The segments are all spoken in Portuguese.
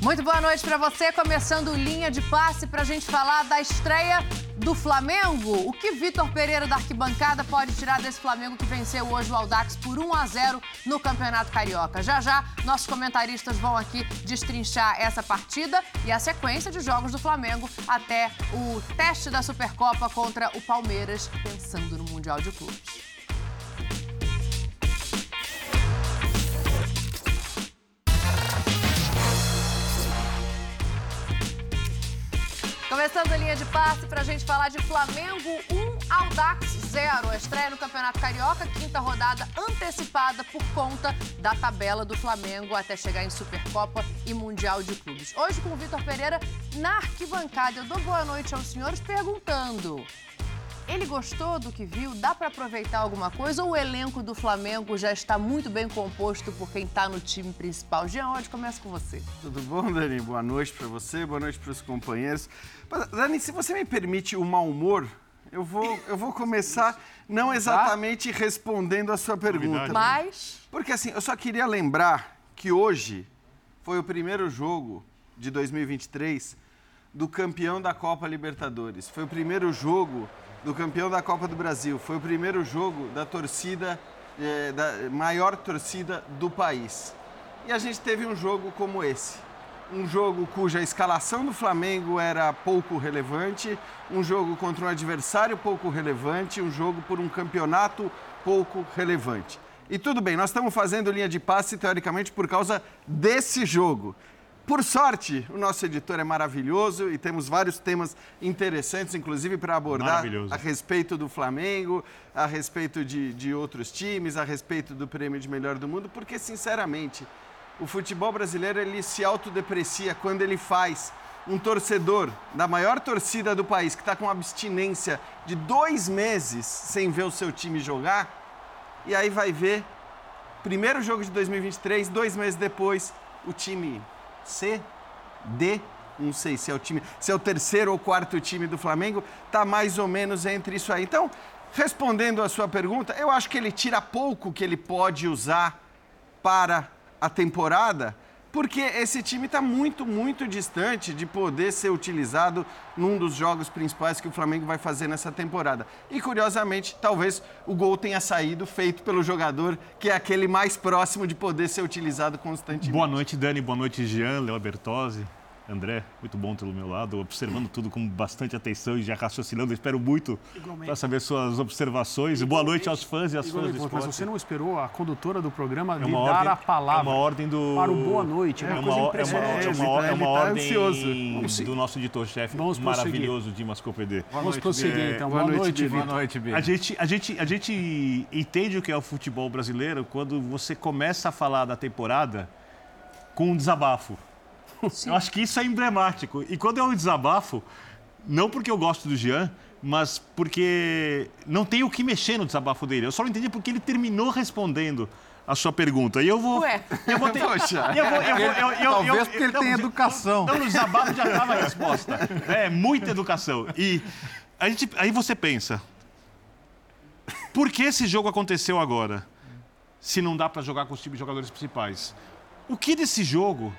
Muito boa noite para você. Começando linha de passe para a gente falar da estreia do Flamengo. O que Vitor Pereira da arquibancada pode tirar desse Flamengo que venceu hoje o Aldax por 1 a 0 no Campeonato Carioca? Já já, nossos comentaristas vão aqui destrinchar essa partida e a sequência de jogos do Flamengo até o teste da Supercopa contra o Palmeiras, pensando no Mundial de Clubes. Começando a linha de passe para a gente falar de Flamengo 1, Aldax 0. A estreia no Campeonato Carioca, quinta rodada antecipada por conta da tabela do Flamengo até chegar em Supercopa e Mundial de Clubes. Hoje com o Vitor Pereira na arquibancada. Eu dou boa noite aos senhores perguntando ele gostou do que viu? Dá para aproveitar alguma coisa ou o elenco do Flamengo já está muito bem composto por quem está no time principal? Jean, onde começa com você? Tudo bom, Dani? Boa noite para você, boa noite para os companheiros. Dani, se você me permite o mau humor, eu vou, eu vou começar não exatamente respondendo a sua pergunta. Mas. Porque assim, eu só queria lembrar que hoje foi o primeiro jogo de 2023 do campeão da Copa Libertadores. Foi o primeiro jogo do campeão da Copa do Brasil. Foi o primeiro jogo da torcida, é, da maior torcida do país. E a gente teve um jogo como esse. Um jogo cuja escalação do Flamengo era pouco relevante, um jogo contra um adversário pouco relevante, um jogo por um campeonato pouco relevante. E tudo bem, nós estamos fazendo linha de passe teoricamente por causa desse jogo. Por sorte, o nosso editor é maravilhoso e temos vários temas interessantes, inclusive para abordar a respeito do Flamengo, a respeito de, de outros times, a respeito do prêmio de melhor do mundo, porque, sinceramente, o futebol brasileiro ele se autodeprecia quando ele faz um torcedor da maior torcida do país, que está com abstinência de dois meses sem ver o seu time jogar, e aí vai ver, primeiro jogo de 2023, dois meses depois, o time C, D, não sei se é o time, se é o terceiro ou quarto time do Flamengo, está mais ou menos entre isso aí. Então, respondendo a sua pergunta, eu acho que ele tira pouco que ele pode usar para a temporada porque esse time está muito, muito distante de poder ser utilizado num dos jogos principais que o Flamengo vai fazer nessa temporada. E curiosamente, talvez o gol tenha saído feito pelo jogador que é aquele mais próximo de poder ser utilizado constantemente. Boa noite, Dani. Boa noite, Jean, Léo Bertozzi. André, muito bom tê-lo meu lado, observando tudo com bastante atenção e já raciocinando. espero muito para saber suas observações. Boa noite aos fãs e às fãs do esporte. Mas você não esperou a condutora do programa é lhe dar ordem, a palavra. É uma ordem do... Para o boa noite. É, é uma, é uma, é uma, é uma tá ordem do nosso editor-chefe maravilhoso, Dimas Copedê. Vamos prosseguir, então. Boa, boa noite, Boa noite, Bia. A gente, a, gente, a gente entende o que é o futebol brasileiro quando você começa a falar da temporada com um desabafo. Sim. Eu acho que isso é emblemático. E quando é um desabafo, não porque eu gosto do Jean, mas porque não tem o que mexer no desabafo dele. Eu só não entendi porque ele terminou respondendo a sua pergunta. E eu vou. Ué. Eu vou ter. Poxa. Eu vou, eu, eu, eu, Talvez porque ele tem educação. Então, no desabafo já estava a resposta. É, muita educação. E a gente, aí você pensa. Por que esse jogo aconteceu agora? Se não dá para jogar com os de jogadores principais. O que desse jogo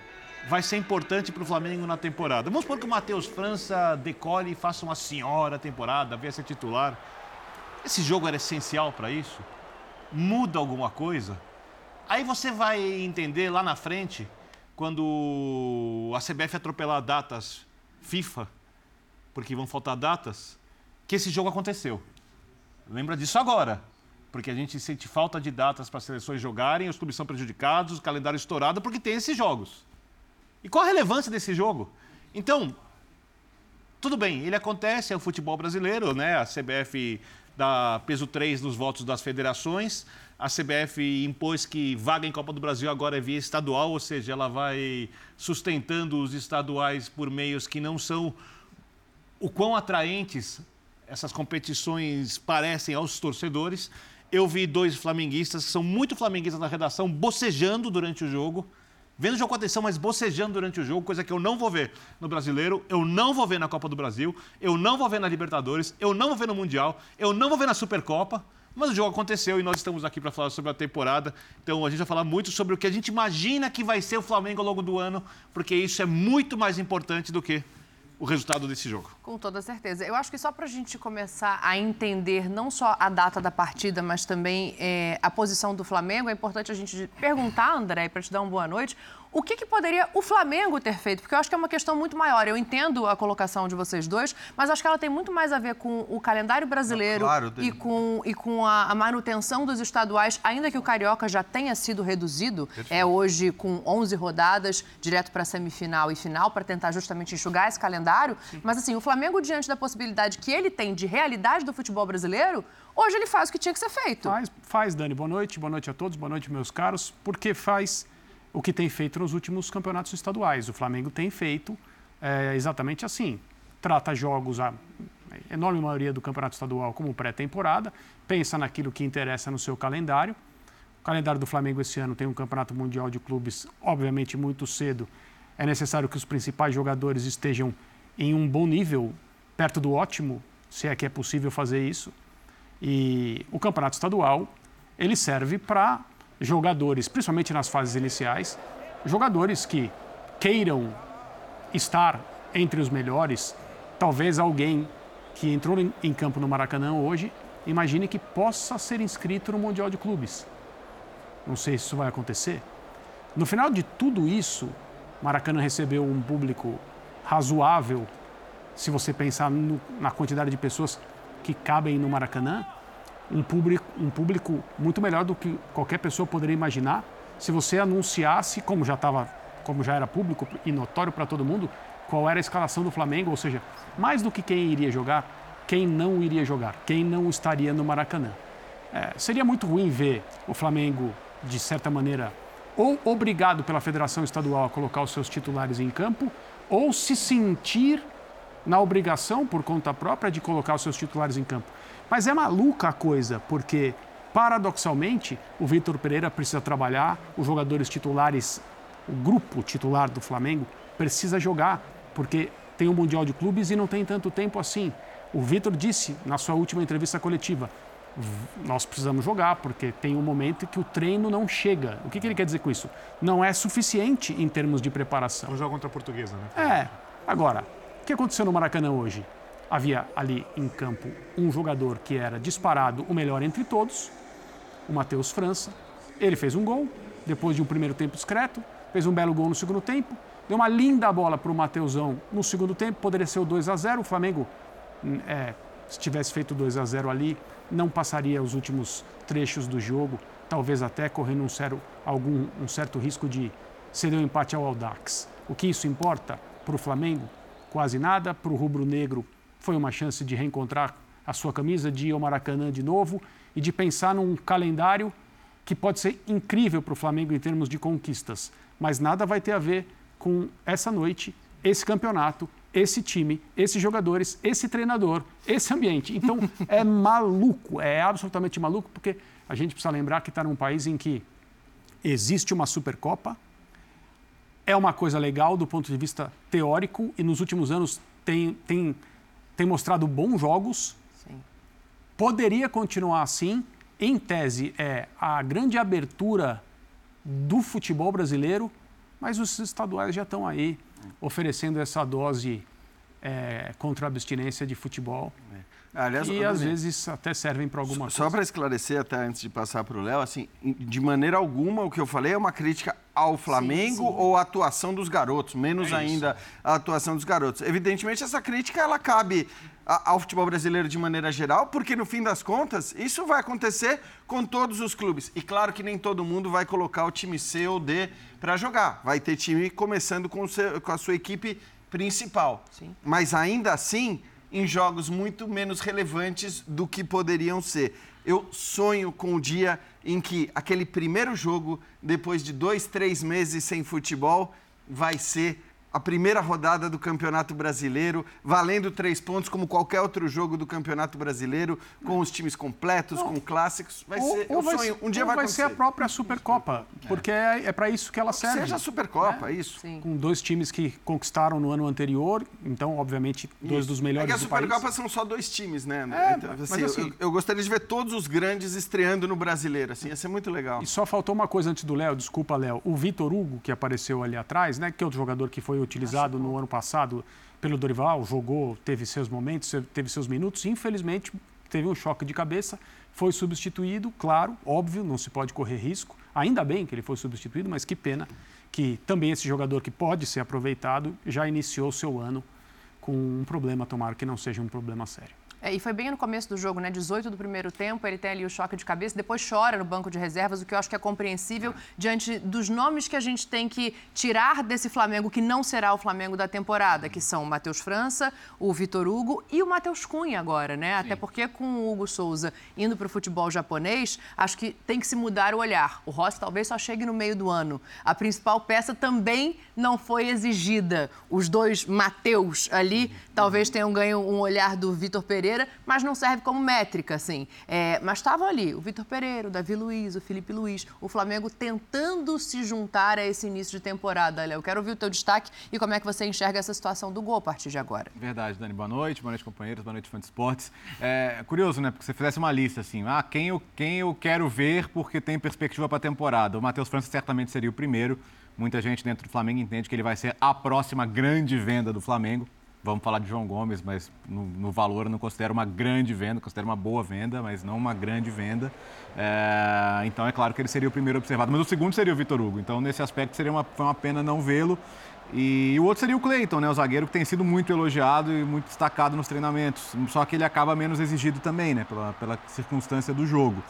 vai ser importante para o Flamengo na temporada. Vamos supor que o Matheus França decole e faça uma senhora temporada, venha ser titular. Esse jogo era essencial para isso? Muda alguma coisa? Aí você vai entender lá na frente, quando a CBF atropelar datas FIFA, porque vão faltar datas, que esse jogo aconteceu. Lembra disso agora, porque a gente sente falta de datas para as seleções jogarem, os clubes são prejudicados, o calendário estourado, porque tem esses jogos. E qual a relevância desse jogo? Então, tudo bem, ele acontece, é o futebol brasileiro, né? A CBF dá peso 3 nos votos das federações. A CBF impôs que vaga em Copa do Brasil agora é via estadual, ou seja, ela vai sustentando os estaduais por meios que não são o quão atraentes essas competições parecem aos torcedores. Eu vi dois flamenguistas que são muito flamenguistas na redação bocejando durante o jogo vendo o jogo acontecer, mas bocejando durante o jogo, coisa que eu não vou ver no Brasileiro, eu não vou ver na Copa do Brasil, eu não vou ver na Libertadores, eu não vou ver no Mundial, eu não vou ver na Supercopa. Mas o jogo aconteceu e nós estamos aqui para falar sobre a temporada. Então a gente vai falar muito sobre o que a gente imagina que vai ser o Flamengo ao longo do ano, porque isso é muito mais importante do que o resultado desse jogo. Com toda certeza. Eu acho que só para a gente começar a entender não só a data da partida, mas também é, a posição do Flamengo, é importante a gente perguntar, André, para te dar uma boa noite, o que, que, poderia o Flamengo ter feito? Porque eu acho que é uma questão muito maior. Eu entendo a colocação de vocês dois, mas acho que ela tem muito mais a ver com o calendário brasileiro claro, e com, e com a, a, manutenção dos estaduais, ainda que o Carioca já tenha sido reduzido, Perfeito. é hoje com 11 rodadas, direto para semifinal e final, para tentar justamente enxugar esse calendário. Sim. Mas assim, o Flamengo, diante da possibilidade que ele tem de realidade do futebol brasileiro, hoje ele faz o que tinha que ser feito. Faz, faz Dani. Boa noite, boa noite a todos, boa noite, meus caros. Porque faz o que tem feito nos últimos campeonatos estaduais. O Flamengo tem feito é, exatamente assim. Trata jogos, a enorme maioria do campeonato estadual, como pré-temporada, pensa naquilo que interessa no seu calendário. O calendário do Flamengo esse ano tem um campeonato mundial de clubes, obviamente, muito cedo. É necessário que os principais jogadores estejam em um bom nível, perto do ótimo, se é que é possível fazer isso. E o campeonato estadual, ele serve para jogadores, principalmente nas fases iniciais, jogadores que queiram estar entre os melhores, talvez alguém que entrou em campo no Maracanã hoje, imagine que possa ser inscrito no Mundial de Clubes. Não sei se isso vai acontecer. No final de tudo isso, Maracanã recebeu um público razoável, se você pensar no, na quantidade de pessoas que cabem no Maracanã, um público, um público muito melhor do que qualquer pessoa poderia imaginar se você anunciasse, como já estava, como já era público e notório para todo mundo, qual era a escalação do Flamengo, ou seja, mais do que quem iria jogar, quem não iria jogar, quem não estaria no Maracanã. É, seria muito ruim ver o Flamengo, de certa maneira, ou obrigado pela Federação Estadual a colocar os seus titulares em campo, ou se sentir na obrigação, por conta própria, de colocar os seus titulares em campo. Mas é maluca a coisa, porque, paradoxalmente, o Vitor Pereira precisa trabalhar, os jogadores titulares, o grupo titular do Flamengo, precisa jogar, porque tem o um Mundial de Clubes e não tem tanto tempo assim. O Vitor disse na sua última entrevista coletiva: nós precisamos jogar, porque tem um momento que o treino não chega. O que, que ele quer dizer com isso? Não é suficiente em termos de preparação. Um jogo contra a portuguesa, né? É. Agora, o que aconteceu no Maracanã hoje? Havia ali em campo um jogador que era disparado o melhor entre todos, o Matheus França. Ele fez um gol, depois de um primeiro tempo discreto, fez um belo gol no segundo tempo, deu uma linda bola para o Mateusão no segundo tempo, poderia ser o 2 a 0 O Flamengo, hum, é, se tivesse feito 2 a 0 ali, não passaria os últimos trechos do jogo, talvez até correndo um certo, algum, um certo risco de ceder o um empate ao Aldax. O que isso importa para o Flamengo? Quase nada. Para o rubro-negro, foi uma chance de reencontrar a sua camisa, de ir ao Maracanã de novo e de pensar num calendário que pode ser incrível para o Flamengo em termos de conquistas, mas nada vai ter a ver com essa noite, esse campeonato, esse time, esses jogadores, esse treinador, esse ambiente. Então é maluco, é absolutamente maluco, porque a gente precisa lembrar que está num país em que existe uma Supercopa, é uma coisa legal do ponto de vista teórico e nos últimos anos tem, tem tem mostrado bons jogos. Sim. Poderia continuar assim. Em tese, é a grande abertura do futebol brasileiro, mas os estaduais já estão aí oferecendo essa dose é, contra a abstinência de futebol. Aliás, e às vezes até servem para alguma só, coisa. Só para esclarecer, até antes de passar para o Léo, assim, de maneira alguma o que eu falei é uma crítica ao Flamengo sim, sim. ou à atuação dos garotos, menos é ainda a atuação dos garotos. Evidentemente, essa crítica ela cabe ao futebol brasileiro de maneira geral, porque no fim das contas, isso vai acontecer com todos os clubes. E claro que nem todo mundo vai colocar o time C ou D para jogar. Vai ter time começando com, seu, com a sua equipe principal. Sim. Mas ainda assim, em jogos muito menos relevantes do que poderiam ser. Eu sonho com o dia em que aquele primeiro jogo, depois de dois, três meses sem futebol, vai ser a primeira rodada do Campeonato Brasileiro, valendo três pontos, como qualquer outro jogo do Campeonato Brasileiro, com os times completos, com clássicos. Vai Ou, ser ou o vai, sonho. Um dia ou vai, vai ser a acontecer. própria Supercopa, porque é, é para isso que ela serve. Seja a Supercopa, isso. Sim. Com dois times que conquistaram no ano anterior, então, obviamente, dois dos É melhores que a do país. Supercopa são só dois times, né? É, Então, mas assim, assim- eu, eu gostaria de ver todos os grandes estreando no brasileiro. Assim, ia ser muito legal. E só faltou uma coisa antes do Léo, desculpa, Léo. O Vitor Hugo, que apareceu ali atrás, né? Que é outro jogador que foi utilizado no ano passado pelo Dorival, jogou, teve seus momentos, teve seus minutos. Infelizmente, teve um choque de cabeça, foi substituído, claro, óbvio, não se pode correr risco. Ainda bem que ele foi substituído, mas que pena que também esse jogador que pode ser aproveitado já iniciou seu ano com um problema, tomara que não seja um problema sério. É, e foi bem no começo do jogo, né? 18 do primeiro tempo, ele tem ali o choque de cabeça, depois chora no banco de reservas, o que eu acho que é compreensível diante dos nomes que a gente tem que tirar desse Flamengo, que não será o Flamengo da temporada, que são o Matheus França, o Vitor Hugo e o Matheus Cunha agora, né? Até porque com o Hugo Souza indo para o futebol japonês, acho que tem que se mudar o olhar. O Rossi talvez só chegue no meio do ano. A principal peça também não foi exigida. Os dois Mateus ali talvez tenham ganho um olhar do Vitor Pereira, mas não serve como métrica, assim. É, mas estavam ali o Vitor Pereira, o Davi Luiz, o Felipe Luiz, o Flamengo tentando se juntar a esse início de temporada. Léo, quero ouvir o teu destaque e como é que você enxerga essa situação do gol a partir de agora. Verdade, Dani. Boa noite, boa noite, companheiros, boa noite, fã de esportes. É curioso, né? Porque você fizesse uma lista assim, ah, quem eu, quem eu quero ver porque tem perspectiva para a temporada. O Matheus França certamente seria o primeiro. Muita gente dentro do Flamengo entende que ele vai ser a próxima grande venda do Flamengo. Vamos falar de João Gomes, mas no, no valor eu não considero uma grande venda, considero uma boa venda, mas não uma grande venda. É, então é claro que ele seria o primeiro observado. Mas o segundo seria o Vitor Hugo. Então, nesse aspecto, seria uma, foi uma pena não vê-lo. E o outro seria o Cleiton, né? O zagueiro que tem sido muito elogiado e muito destacado nos treinamentos. Só que ele acaba menos exigido também, né? Pela, pela circunstância do jogo.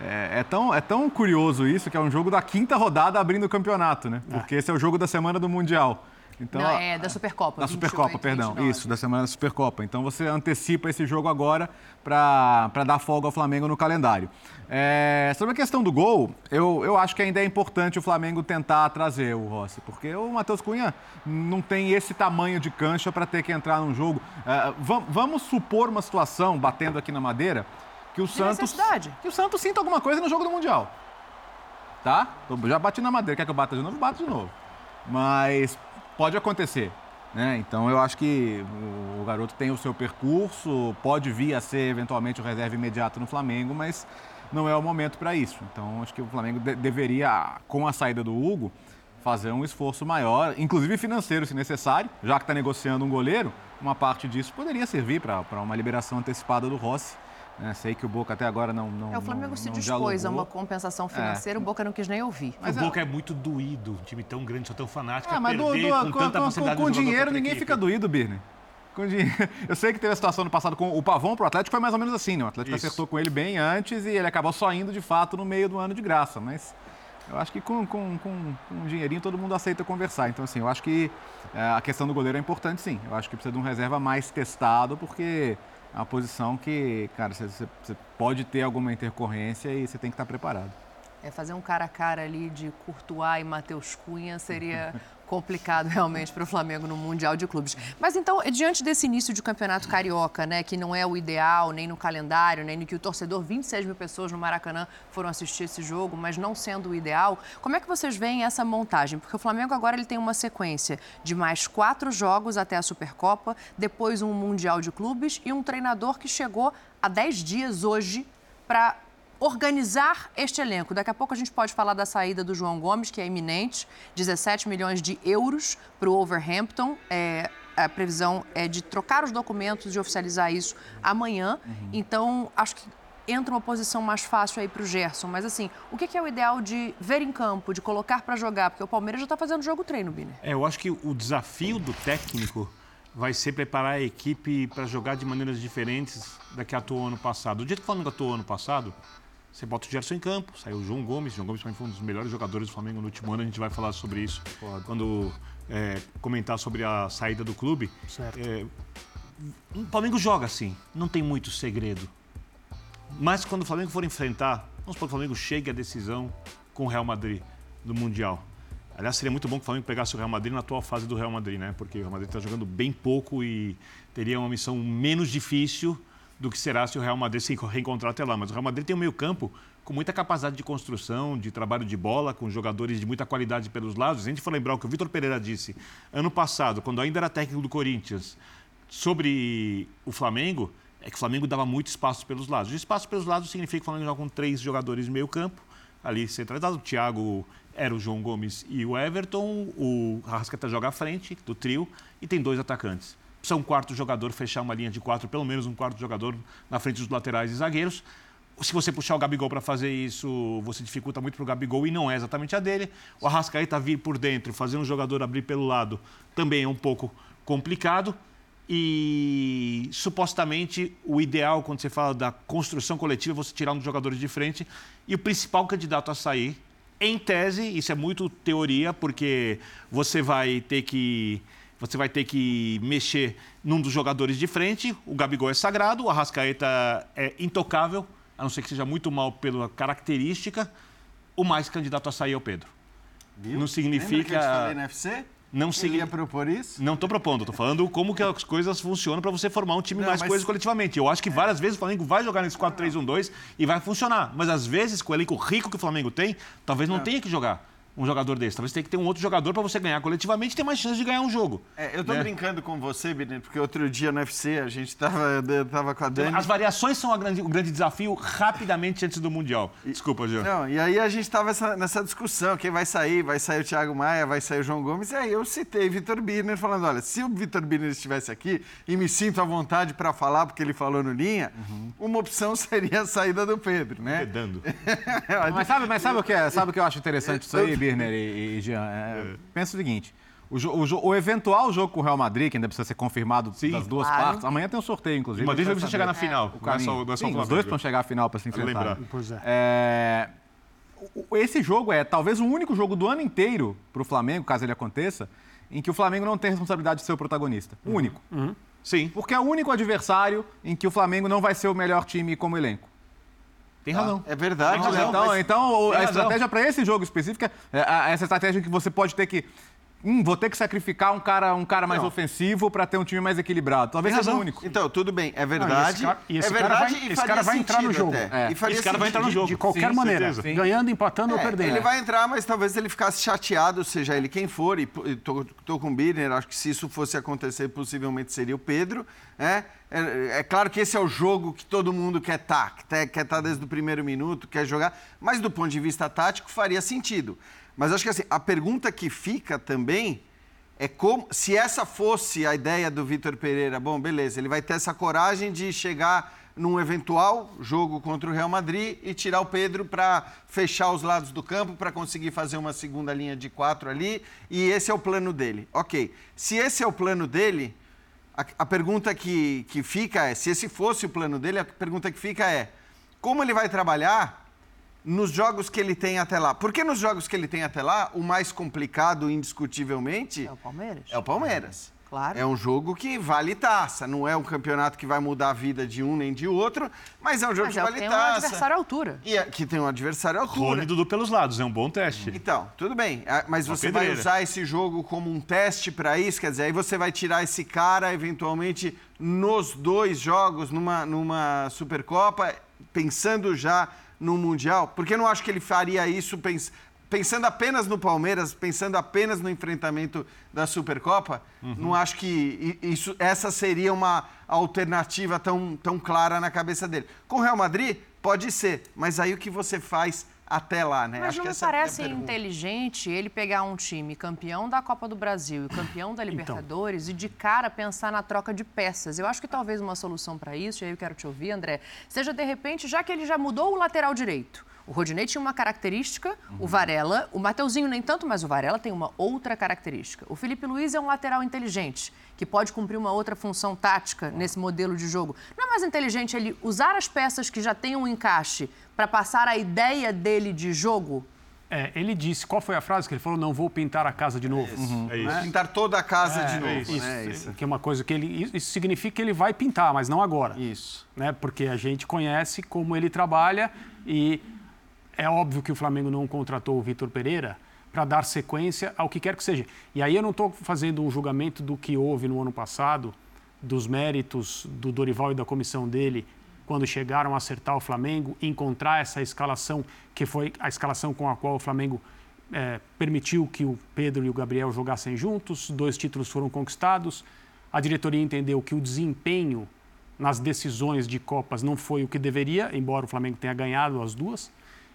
É, é tão, é tão curioso isso que é um jogo da quinta rodada abrindo o campeonato, né? Porque esse é o jogo da semana do Mundial. Então, Não, é da Supercopa. da 28, Supercopa, perdão. 29. Isso, da semana da Supercopa. Então você antecipa esse jogo agora para dar folga ao Flamengo no calendário. É, sobre a questão do gol, eu, eu acho que ainda é importante o Flamengo tentar trazer o Rossi, porque o Matheus Cunha não tem esse tamanho de cancha para ter que entrar num jogo. É, vam- vamos supor uma situação, batendo aqui na madeira, que o Santos. necessidade. Que o Santos sinta alguma coisa no jogo do Mundial. Tá? Eu já bati na madeira. Quer que eu bata de novo? Bato de novo. Mas pode acontecer. Né? Então eu acho que o garoto tem o seu percurso, pode vir a ser eventualmente o reserva imediato no Flamengo, mas não é o momento para isso. Então acho que o Flamengo de- deveria, com a saída do Hugo, fazer um esforço maior, inclusive financeiro, se necessário, já que está negociando um goleiro, uma parte disso poderia servir para uma liberação antecipada do Rossi. Né? Sei que o Boca até agora não. não É, o Flamengo não- se dispôs a dialogou. uma compensação financeira, o Boca não quis nem ouvir. Mas o é- Boca é muito doído, um time tão grande, só tão fanático. Ah, a mas do, do- com com, tanta com- com dinheiro a ninguém equipe. fica doído, Birne. Com dinheiro. Eu sei que teve a situação no passado com o Pavão pro Atlético, foi mais ou menos assim, né? O Atlético Isso. acertou com ele bem antes e ele acabou só indo de fato no meio do ano de graça. Mas eu acho que com, com, com, com um dinheirinho todo mundo aceita conversar. Então, assim, eu acho que é, a questão do goleiro é importante, sim. Eu acho que precisa de um reserva mais testado, porque é uma posição que, cara, você, você- você pode ter alguma intercorrência e você tem que estar preparado. É, fazer um cara a cara ali de Courtois e Matheus Cunha seria complicado realmente para o Flamengo no Mundial de Clubes. Mas então, diante desse início de campeonato carioca, né, que não é o ideal, nem no calendário, nem no que o torcedor, 26 mil pessoas no Maracanã foram assistir esse jogo, mas não sendo o ideal, como é que vocês veem essa montagem? Porque o Flamengo agora ele tem uma sequência de mais quatro jogos até a Supercopa, depois um Mundial de Clubes e um treinador que chegou há 10 dias hoje para organizar este elenco. Daqui a pouco a gente pode falar da saída do João Gomes, que é iminente, 17 milhões de euros para o Overhampton. É, a previsão é de trocar os documentos e oficializar isso amanhã. Então, acho que entra uma posição mais fácil aí para o Gerson. Mas, assim, o que é o ideal de ver em campo, de colocar para jogar? Porque o Palmeiras já está fazendo jogo-treino, Biner. É, eu acho que o desafio do técnico vai ser preparar a equipe para jogar de maneiras diferentes da que atuou ano passado. Do jeito que o Flamengo atuou ano passado, você bota o Gerson em campo, saiu o João Gomes. O João Gomes também foi um dos melhores jogadores do Flamengo no último ano. A gente vai falar sobre isso quando é, comentar sobre a saída do clube. Certo. É, o Flamengo joga assim, não tem muito segredo. Mas quando o Flamengo for enfrentar, vamos supor que o Flamengo chegue à decisão com o Real Madrid no Mundial. Aliás, seria muito bom que o Flamengo pegasse o Real Madrid na atual fase do Real Madrid, né? Porque o Real Madrid está jogando bem pouco e teria uma missão menos difícil do que será se o Real Madrid se reencontrar até lá. Mas o Real Madrid tem um meio-campo com muita capacidade de construção, de trabalho de bola, com jogadores de muita qualidade pelos lados. A gente for lembrar o que o Vitor Pereira disse ano passado, quando ainda era técnico do Corinthians, sobre o Flamengo, é que o Flamengo dava muito espaço pelos lados. O espaço pelos lados significa que o Flamengo joga com três jogadores de meio-campo, ali centralizado. O Thiago era o João Gomes e o Everton, o Arrascaeta joga à frente do trio e tem dois atacantes. Precisa um quarto jogador fechar uma linha de quatro, pelo menos um quarto jogador na frente dos laterais e zagueiros. Se você puxar o Gabigol para fazer isso, você dificulta muito para o Gabigol e não é exatamente a dele. O Arrascaeta vir por dentro, fazer um jogador abrir pelo lado, também é um pouco complicado. E supostamente o ideal, quando você fala da construção coletiva, é você tirar um dos jogadores de frente. E o principal candidato a sair, em tese, isso é muito teoria, porque você vai ter que. Você vai ter que mexer num dos jogadores de frente. O Gabigol é sagrado, o Arrascaeta é intocável, a não ser que seja muito mal pela característica. O mais candidato a sair é o Pedro. Viu? Não significa. Lembra que eu te falei no UFC? Não significa. ia propor isso? Não estou propondo, estou falando como que as coisas funcionam para você formar um time Não, mais mas- coeso coletivamente. Eu acho que várias vezes o Flamengo vai jogar nesse 4-3-1-2 e vai funcionar. Mas às vezes, com o elenco rico que o Flamengo tem, talvez não tenha que jogar um jogador desse. Talvez tenha que ter um outro jogador para você ganhar coletivamente e ter mais chance de ganhar um jogo. É, eu tô né? brincando com você, Birner, porque outro dia no UFC a gente tava, eu tava com a Dani. As variações são a grande- o grande desafio rapidamente antes do Mundial. Desculpa, Jean. Não, e aí a gente tava essa- nessa discussão, quem vai sair? Vai sair o Thiago Maia, vai sair o João Gomes. E aí eu citei Vitor Birner falando, olha, se o Vitor Birner estivesse aqui e me sinto à vontade para falar, porque ele falou no linha, uma opção seria a saída do Pedro, né? Pedando. Mas sabe, mas sabe o que é? Sabe o que eu acho interessante isso aí, Birner e, e Jean? É, pensa o seguinte. O, o o eventual jogo com o Real Madrid, que ainda precisa ser confirmado Sim. das duas Claro. partes, amanhã tem um sorteio, inclusive. O Madrid a vai gente precisar vai chegar na final. o Não é só, não é só o Sim, os dois vão chegar à final para se enfrentar. lembrar. Pois é. É, o- o- Esse jogo é talvez o único jogo do ano inteiro para o Flamengo, caso ele aconteça, em que o Flamengo não tem responsabilidade de ser o protagonista. O único. Sim, Porque é o único adversário em que o Flamengo não vai ser o melhor time como elenco. Tem razão. É verdade, Tem razão. Então, então a estratégia para esse jogo específico é é, essa estratégia que você pode ter que. Hum, vou ter que sacrificar um cara, um cara mais Não. ofensivo para ter um time mais equilibrado. Talvez seja o único. Então, tudo bem, é Não, e verdade. esse cara- e esse é verdade vai- e esse faria cara vai entrar no sentido jogo. É. E Esse cara vai entrar no sentido. jogo. De qualquer Sim, maneira, certeza. ganhando, empatando ou É, perdendo. ele vai entrar, mas talvez ele ficasse chateado, seja ele quem for, e e tô, tô com o Birner, acho que se isso fosse acontecer, possivelmente seria o Pedro. né? É, é claro que esse é o jogo que todo mundo quer estar, quer estar desde o primeiro minuto, quer jogar, mas do ponto de vista tático faria sentido. Mas acho que assim, a pergunta que fica também é como se essa fosse a ideia do Vitor Pereira, bom, beleza, ele vai ter essa coragem de chegar num eventual jogo contra o Real Madrid e tirar o Pedro para fechar os lados do campo, para conseguir fazer uma segunda linha de quatro ali, e esse é o plano dele. Ok, se esse é o plano dele, a, a pergunta que, que fica é, se esse fosse o plano dele, a pergunta que fica é, como ele vai trabalhar nos jogos que ele tem até lá? Porque nos jogos que ele tem até lá, o mais complicado, indiscutivelmente, É o Palmeiras? é o Palmeiras. Claro. É um jogo que vale taça. Não é um campeonato que vai mudar a vida de um nem de outro, mas é um jogo Mas que é vale que tem um taça. adversário à altura. E é- que tem um adversário à altura. Rony Dudu pelos lados, é um bom teste. Então, tudo bem. Ah, Mas Uma você vai pedreira. usar esse jogo como um teste para isso? Quer dizer, aí você vai tirar esse cara, eventualmente, nos dois jogos, numa, numa Supercopa, pensando já no Mundial? Porque eu não acho que ele faria isso pens- pensando apenas no Palmeiras, pensando apenas no enfrentamento da Supercopa. Não acho que isso, essa seria uma alternativa tão, tão clara na cabeça dele. Com o Real Madrid, pode ser, mas aí o que você faz até lá, né? Mas Acho não é parece pergunta. inteligente ele pegar um time campeão da Copa do Brasil e campeão da Libertadores e de cara pensar na troca de peças. Eu acho que talvez uma solução para isso, e aí eu quero te ouvir, André, seja de repente, já que ele já mudou o lateral direito. O Rodinei tinha uma característica, o Varela, o Mateuzinho nem tanto, mas o Varela tem uma outra característica. O Felipe Luiz é um lateral inteligente, que pode cumprir uma outra função tática nesse modelo de jogo. Não é mais inteligente ele usar as peças que já têm um encaixe para passar a ideia dele de jogo? É, ele disse, qual foi a frase que ele falou? Não vou pintar a casa de novo. É isso. Pintar toda a casa de É, novo, isso, né? Isso. Que é uma coisa que ele. Isso significa que ele vai pintar, mas não agora. Isso. Né? Porque a gente conhece como ele trabalha e é óbvio que o Flamengo não contratou o Vitor Pereira para dar sequência ao que quer que seja. E aí eu não estou fazendo um julgamento do que houve no ano passado, dos méritos do Dorival e da comissão dele quando chegaram a acertar o Flamengo, encontrar essa escalação que foi a escalação com a qual o Flamengo é, permitiu que o Pedro e o Gabriel jogassem juntos, dois títulos foram conquistados. A diretoria entendeu que o desempenho nas decisões de Copas não foi o que deveria, embora o Flamengo tenha ganhado as duas,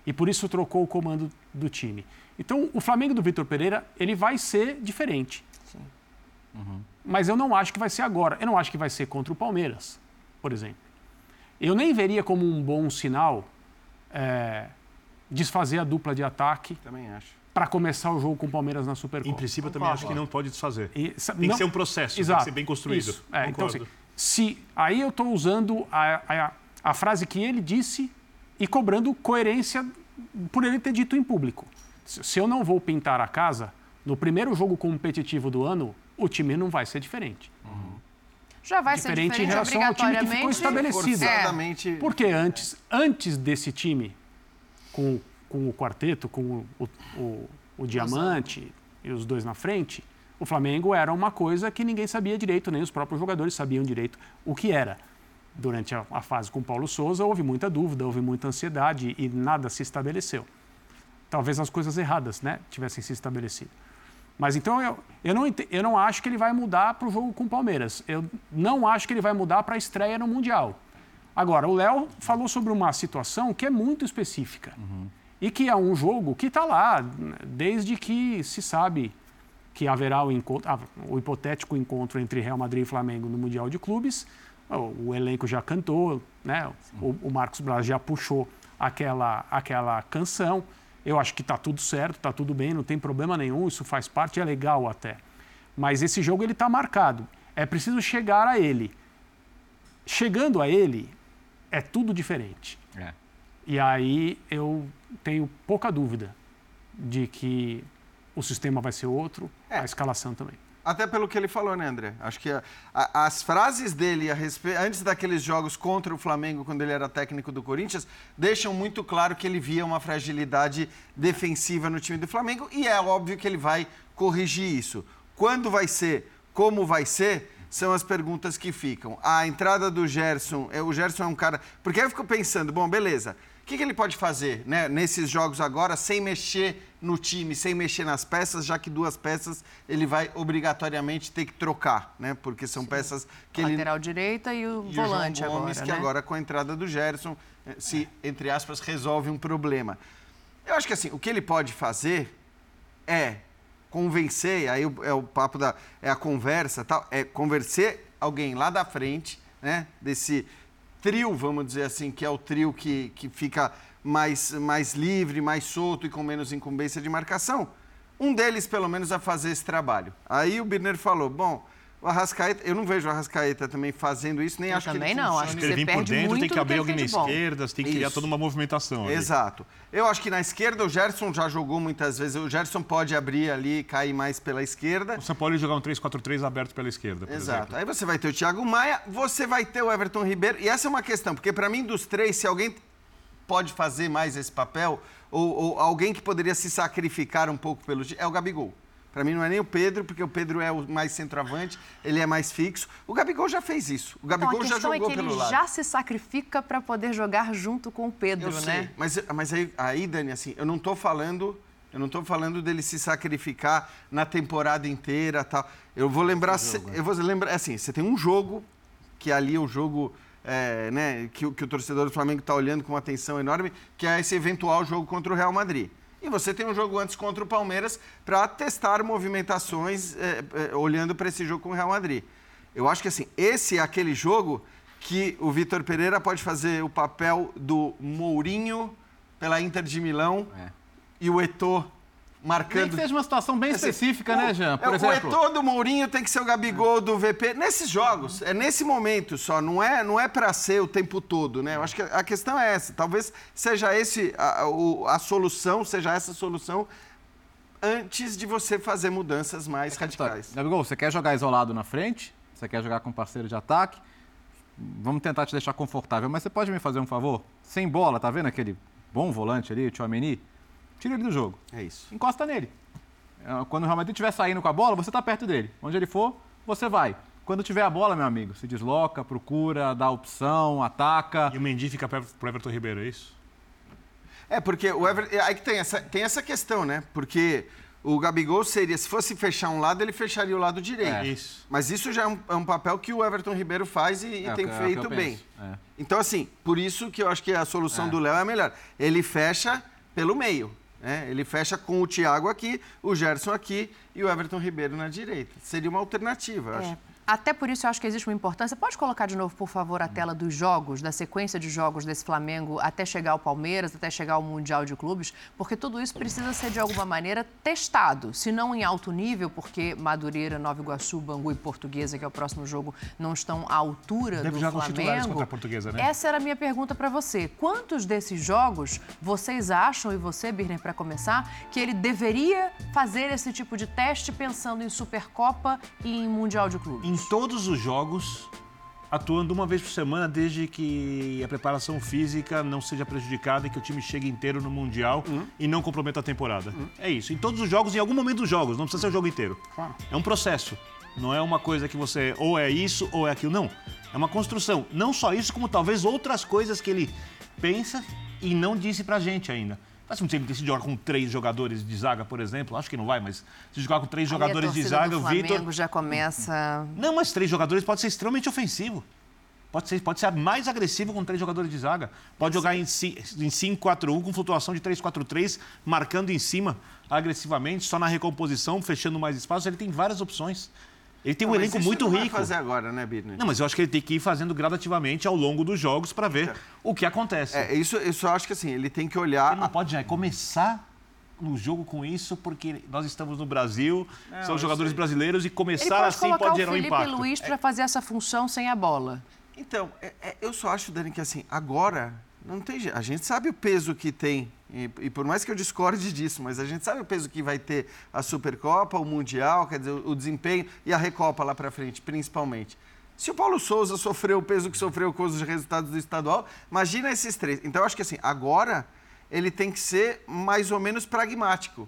e por isso trocou o comando do time. Então, o Flamengo do Vitor Pereira, ele vai ser diferente. Uhum. Mas eu não acho que vai ser agora. Eu não acho que vai ser contra o Palmeiras, por exemplo. Eu nem veria como um bom sinal é, desfazer a dupla de ataque. Também acho. Para começar o jogo com o Palmeiras na Supercopa. Em princípio, eu também acho que não pode desfazer. E, tem não, que ser um processo, exato, tem que ser bem construído. Isso, é, então, assim, se, aí eu estou usando a, a, a frase que ele disse e cobrando coerência por ele ter dito em público. Se eu não vou pintar a casa, no primeiro jogo competitivo do ano, o time não vai ser diferente. Uhum já vai diferente ser diferente em relação ao time que ficou estabelecido. É. Porque antes, antes desse time, com, com o quarteto, com o, o, o Diamante e os dois na frente, o Flamengo era uma coisa que ninguém sabia direito, nem os próprios jogadores sabiam direito o que era. Durante a, a fase com Paulo Souza, houve muita dúvida, houve muita ansiedade e nada se estabeleceu. Talvez as coisas erradas né, tivessem se estabelecido. Mas então eu, eu, não, eu não acho que ele vai mudar para o jogo com o Palmeiras. Eu não acho que ele vai mudar para a estreia no Mundial. Agora, o Léo falou sobre uma situação que é muito específica. Uhum. E que é um jogo que está lá, desde que se sabe que haverá o, encontro, o, hipotético encontro entre Real Madrid e Flamengo no Mundial de Clubes. O, o elenco já cantou, né? o, o Marcos Braz já puxou aquela, aquela canção. Eu acho que está tudo certo, está tudo bem, não tem problema nenhum, isso faz parte, é legal até. Mas esse jogo ele está marcado. É preciso chegar a ele. Chegando a ele, é tudo diferente. É. E aí eu tenho pouca dúvida de que o sistema vai ser outro, é. a escalação também. Até pelo que ele falou, né, André? Acho que a, a, as frases dele respeito, antes daqueles jogos contra o Flamengo, quando ele era técnico do Corinthians, deixam muito claro que ele via uma fragilidade defensiva no time do Flamengo e é óbvio que ele vai corrigir isso. Quando vai ser, como vai ser, são as perguntas que ficam. A entrada do Gerson, é, o Gerson é um cara. Porque aí eu fico pensando, bom, beleza. O que, que ele pode fazer né, nesses jogos agora sem mexer no time, sem mexer nas peças, já que duas peças ele vai obrigatoriamente ter que trocar, né? Porque são Sim. peças que ele... Lateral direita e o e volante o João Gomes, agora, que né? agora com a entrada do Gerson, eh, se, entre aspas, resolve um problema. Eu acho que assim, o que ele pode fazer é convencer, aí é o papo da... é a conversa tal, é convencer alguém lá da frente, né? Desse trio, vamos dizer assim, que é o trio que, que fica mais, mais livre, mais solto e com menos incumbência de marcação, um deles, pelo menos, a fazer esse trabalho. Aí o Birner falou: bom, o Arrascaeta, eu não vejo o Arrascaeta também fazendo isso, nem eu acho também que ele não, acho que ele vem por dentro, tem que abrir alguém na esquerda, tem que isso. criar toda uma movimentação. Ali. Exato. Eu acho que na esquerda o Gerson já jogou muitas vezes, o Gerson pode abrir ali, cair mais pela esquerda. São Paulo jogar um 3-4-3 aberto pela esquerda, Exato. Exemplo. Aí você vai ter o Thiago Maia, você vai ter o Everton Ribeiro, e essa é uma questão, porque para mim dos três, se alguém pode fazer mais esse papel, ou, ou alguém que poderia se sacrificar um pouco pelo é o Gabigol. Para mim não é nem o Pedro, porque o Pedro é o mais centroavante, ele é mais fixo. O Gabigol já fez isso. O Gabigol então, já jogou é que pelo ele lado. já se sacrifica para poder jogar junto com o Pedro, eu né? Sei, mas mas aí, aí, Dani, assim, eu não estou falando, eu não tô falando dele se sacrificar na temporada inteira, tal. Eu vou lembrar, jogo, eu vou lembrar, assim, você tem um jogo que ali é o jogo é, né, que, que o torcedor do Flamengo está olhando com uma atenção enorme, que é esse eventual jogo contra o Real Madrid. E você tem um jogo antes contra o Palmeiras para testar movimentações é, é, olhando para esse jogo com o Real Madrid. Eu acho que assim, esse é aquele jogo que o Vitor Pereira pode fazer o papel do Mourinho pela Inter de Milão é. e o Eto'o marcando. Nem que seja uma situação bem assim, específica, o, né, Jean? Por é, exemplo. O Eto'o do Mourinho tem que ser o Gabigol do VP. Nesses jogos, é nesse momento só, não é, não é para ser o tempo todo, né? Eu acho que a questão é essa. Talvez seja esse a, a, a solução, seja essa a solução antes de você fazer mudanças mais é radicais. Gabigol, você quer jogar isolado na frente? Você quer jogar com parceiro de ataque? Vamos tentar te deixar confortável, mas você pode me fazer um favor? Sem bola, tá vendo aquele bom volante ali, o Tchouameni? Tira ele do jogo. É isso. Encosta nele. É, quando o Real Madrid estiver saindo com a bola, você está perto dele. Onde ele for, você vai. Quando tiver a bola, meu amigo, se desloca, procura, dá opção, ataca. E o Mendy fica para o Everton Ribeiro, é isso? É, porque o Everton. Aí que tem essa, tem essa questão, né? Porque o Gabigol seria, se fosse fechar um lado, ele fecharia o lado direito. É. Isso. Mas isso já é um, é um papel que o Everton Ribeiro faz e, e É tem que- é feito bem. é. Então, assim, por isso que eu acho que a solução É. do Léo é a melhor. Ele fecha pelo meio. Né? Ele fecha com o Thiago aqui, o Gerson aqui e o Everton Ribeiro na direita. Seria uma alternativa, eu acho. Até por isso eu acho que existe uma importância. Pode colocar de novo, por favor, a tela dos jogos, da sequência de jogos desse Flamengo até chegar ao Palmeiras, até chegar ao Mundial de Clubes, porque tudo isso precisa ser de alguma maneira testado. Se não em alto nível, porque Madureira, Nova Iguaçu, Bangu e Portuguesa, que é o próximo jogo, não estão à altura Deve do jogar com os titulares Flamengo. contra a Portuguesa, né? Essa era a minha pergunta para você. Quantos desses jogos vocês acham, e você, Birner, para começar, que ele deveria fazer esse tipo de teste pensando em Supercopa e em Mundial de Clubes? Em todos os jogos, atuando uma vez por semana, desde que a preparação física não seja prejudicada e que o time chegue inteiro no Mundial e não comprometa a temporada. É isso. Em todos os jogos, em algum momento dos jogos, não precisa ser o jogo inteiro. Claro. É um processo. Não é uma coisa que você ou é isso ou é aquilo. Não. É uma construção. Não só isso, como talvez outras coisas que ele pensa e não disse pra gente ainda. Muito tempo que se jogar com três jogadores de zaga, por exemplo. Acho que não vai, mas se jogar com três jogadores de zaga, o o Vitor. Já começa... Não, mas três jogadores pode ser extremamente ofensivo. Pode ser, pode ser mais agressivo com três jogadores de zaga. Pode jogar em em 5-4-1 com flutuação de 3-4-3, marcando em cima agressivamente, só na recomposição, fechando mais espaço. Ele tem várias opções. Ele tem um Mas elenco isso muito não vai rico. fazer agora, né, Birner? Não, mas eu acho que ele tem que ir fazendo gradativamente ao longo dos jogos para ver o que acontece. É, isso, isso eu acho que assim, ele tem que olhar. Ele não pode já começar o jogo com isso, porque nós estamos no Brasil, são jogadores brasileiros e começar pode assim pode o gerar um Felipe impacto. Luiz para fazer essa função sem a bola. Então, é- é- eu só acho, Dani, que assim, agora não tem jeito. A gente sabe o peso que tem, e, e por mais que eu discorde disso, mas a gente sabe o peso que vai ter a Supercopa, o Mundial, quer dizer, o, desempenho e a Recopa lá pra frente, principalmente. Se o Paulo Souza sofreu o peso que sofreu com os resultados do estadual, imagina esses três. Então, eu acho que assim, agora ele tem que ser mais ou menos pragmático.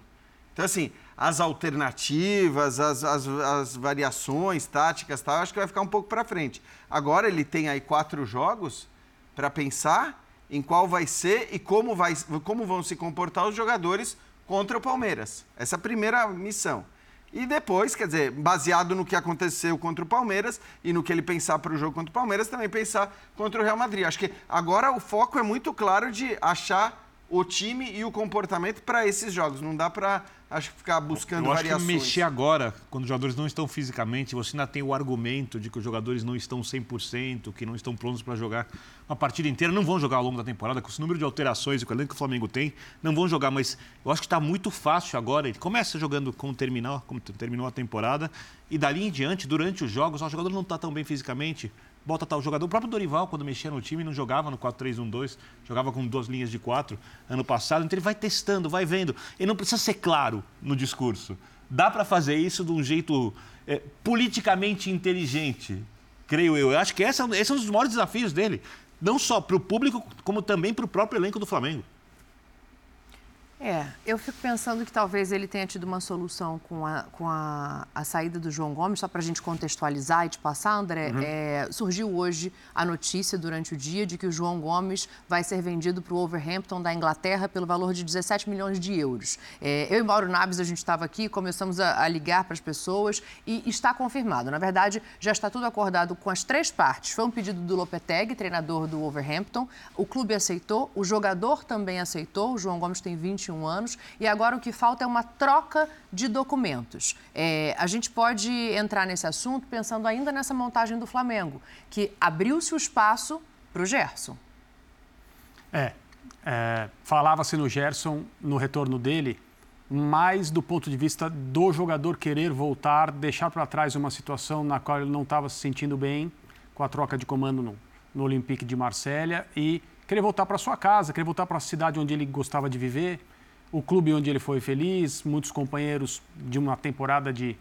Então, assim, as alternativas, as, as, as variações táticas, tal, acho que vai ficar um pouco para frente. Agora ele tem aí quatro jogos para pensar em qual vai ser e como, vai, como vão se comportar os jogadores contra o Palmeiras. Essa é a primeira missão. E depois, quer dizer, baseado no que aconteceu contra o Palmeiras e no que ele pensar para o jogo contra o Palmeiras, também pensar contra o Real Madrid. Acho que agora o foco é muito claro de achar o time e o comportamento para esses jogos. Não dá para acho que ficar buscando Eu acho variações. que mexer agora, quando os jogadores não estão fisicamente, você ainda tem o argumento de que os jogadores não estão 100%, que não estão prontos para jogar uma partida inteira, não vão jogar ao longo da temporada, com esse número de alterações e com o elenco que o Flamengo tem, não vão jogar, mas eu acho que está muito fácil agora. Ele começa jogando como, terminar, como terminou a temporada, e dali em diante, durante os jogos, o jogador não está tão bem fisicamente, bota tal jogador. O próprio Dorival, quando mexia no time, não jogava no 4-3-1-2, jogava com duas linhas de quatro ano passado. Então ele vai testando, vai vendo. Ele não precisa ser claro no discurso. Dá para fazer isso de um jeito é, politicamente inteligente, creio eu. Eu acho que essa, esse é um dos maiores desafios dele. Não só para o público, como também para o próprio elenco do Flamengo. É, eu fico pensando que talvez ele tenha tido uma solução com a, com a, a saída do João Gomes, só para a gente contextualizar e te passar, André. É, surgiu hoje a notícia durante o dia de que o João Gomes vai ser vendido para o Overhampton da Inglaterra pelo valor de 17 milhões de euros. É, eu e Mauro Naves, a gente estava aqui, começamos a, a ligar para as pessoas e está confirmado. Na verdade, já está tudo acordado com as três partes. Foi um pedido do Lopetegui, treinador do Overhampton. O clube aceitou, o jogador também aceitou. O João Gomes tem 21 anos e agora o que falta é uma troca de documentos. É, a gente pode entrar nesse assunto pensando ainda nessa montagem do Flamengo, que abriu-se o espaço para o Gerson. É, é, falava-se no Gerson, no retorno dele, mais do ponto de vista do jogador querer voltar, deixar para trás uma situação na qual ele não estava se sentindo bem com a troca de comando no, no Olympique de Marselha e querer voltar para sua casa, querer voltar para a cidade onde ele gostava de viver, o clube onde ele foi feliz, muitos companheiros de uma temporada de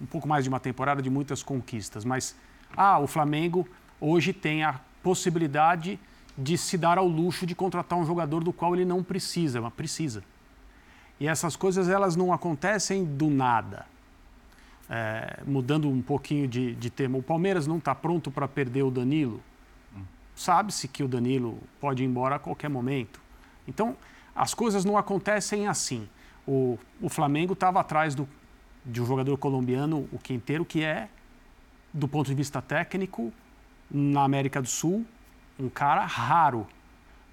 um pouco mais de uma temporada de muitas conquistas, mas ah, o Flamengo hoje tem a possibilidade de se dar ao luxo de contratar um jogador do qual ele não precisa, mas precisa. E essas coisas elas não acontecem do nada. É, mudando um pouquinho de, de tema, o Palmeiras não está pronto para perder o Danilo. Sabe-se que o Danilo pode ir embora a qualquer momento. Então, as coisas não acontecem assim. O, o Flamengo estava atrás do, de um jogador colombiano, o Quinteiro, que é, do ponto de vista técnico, na América do Sul, um cara raro,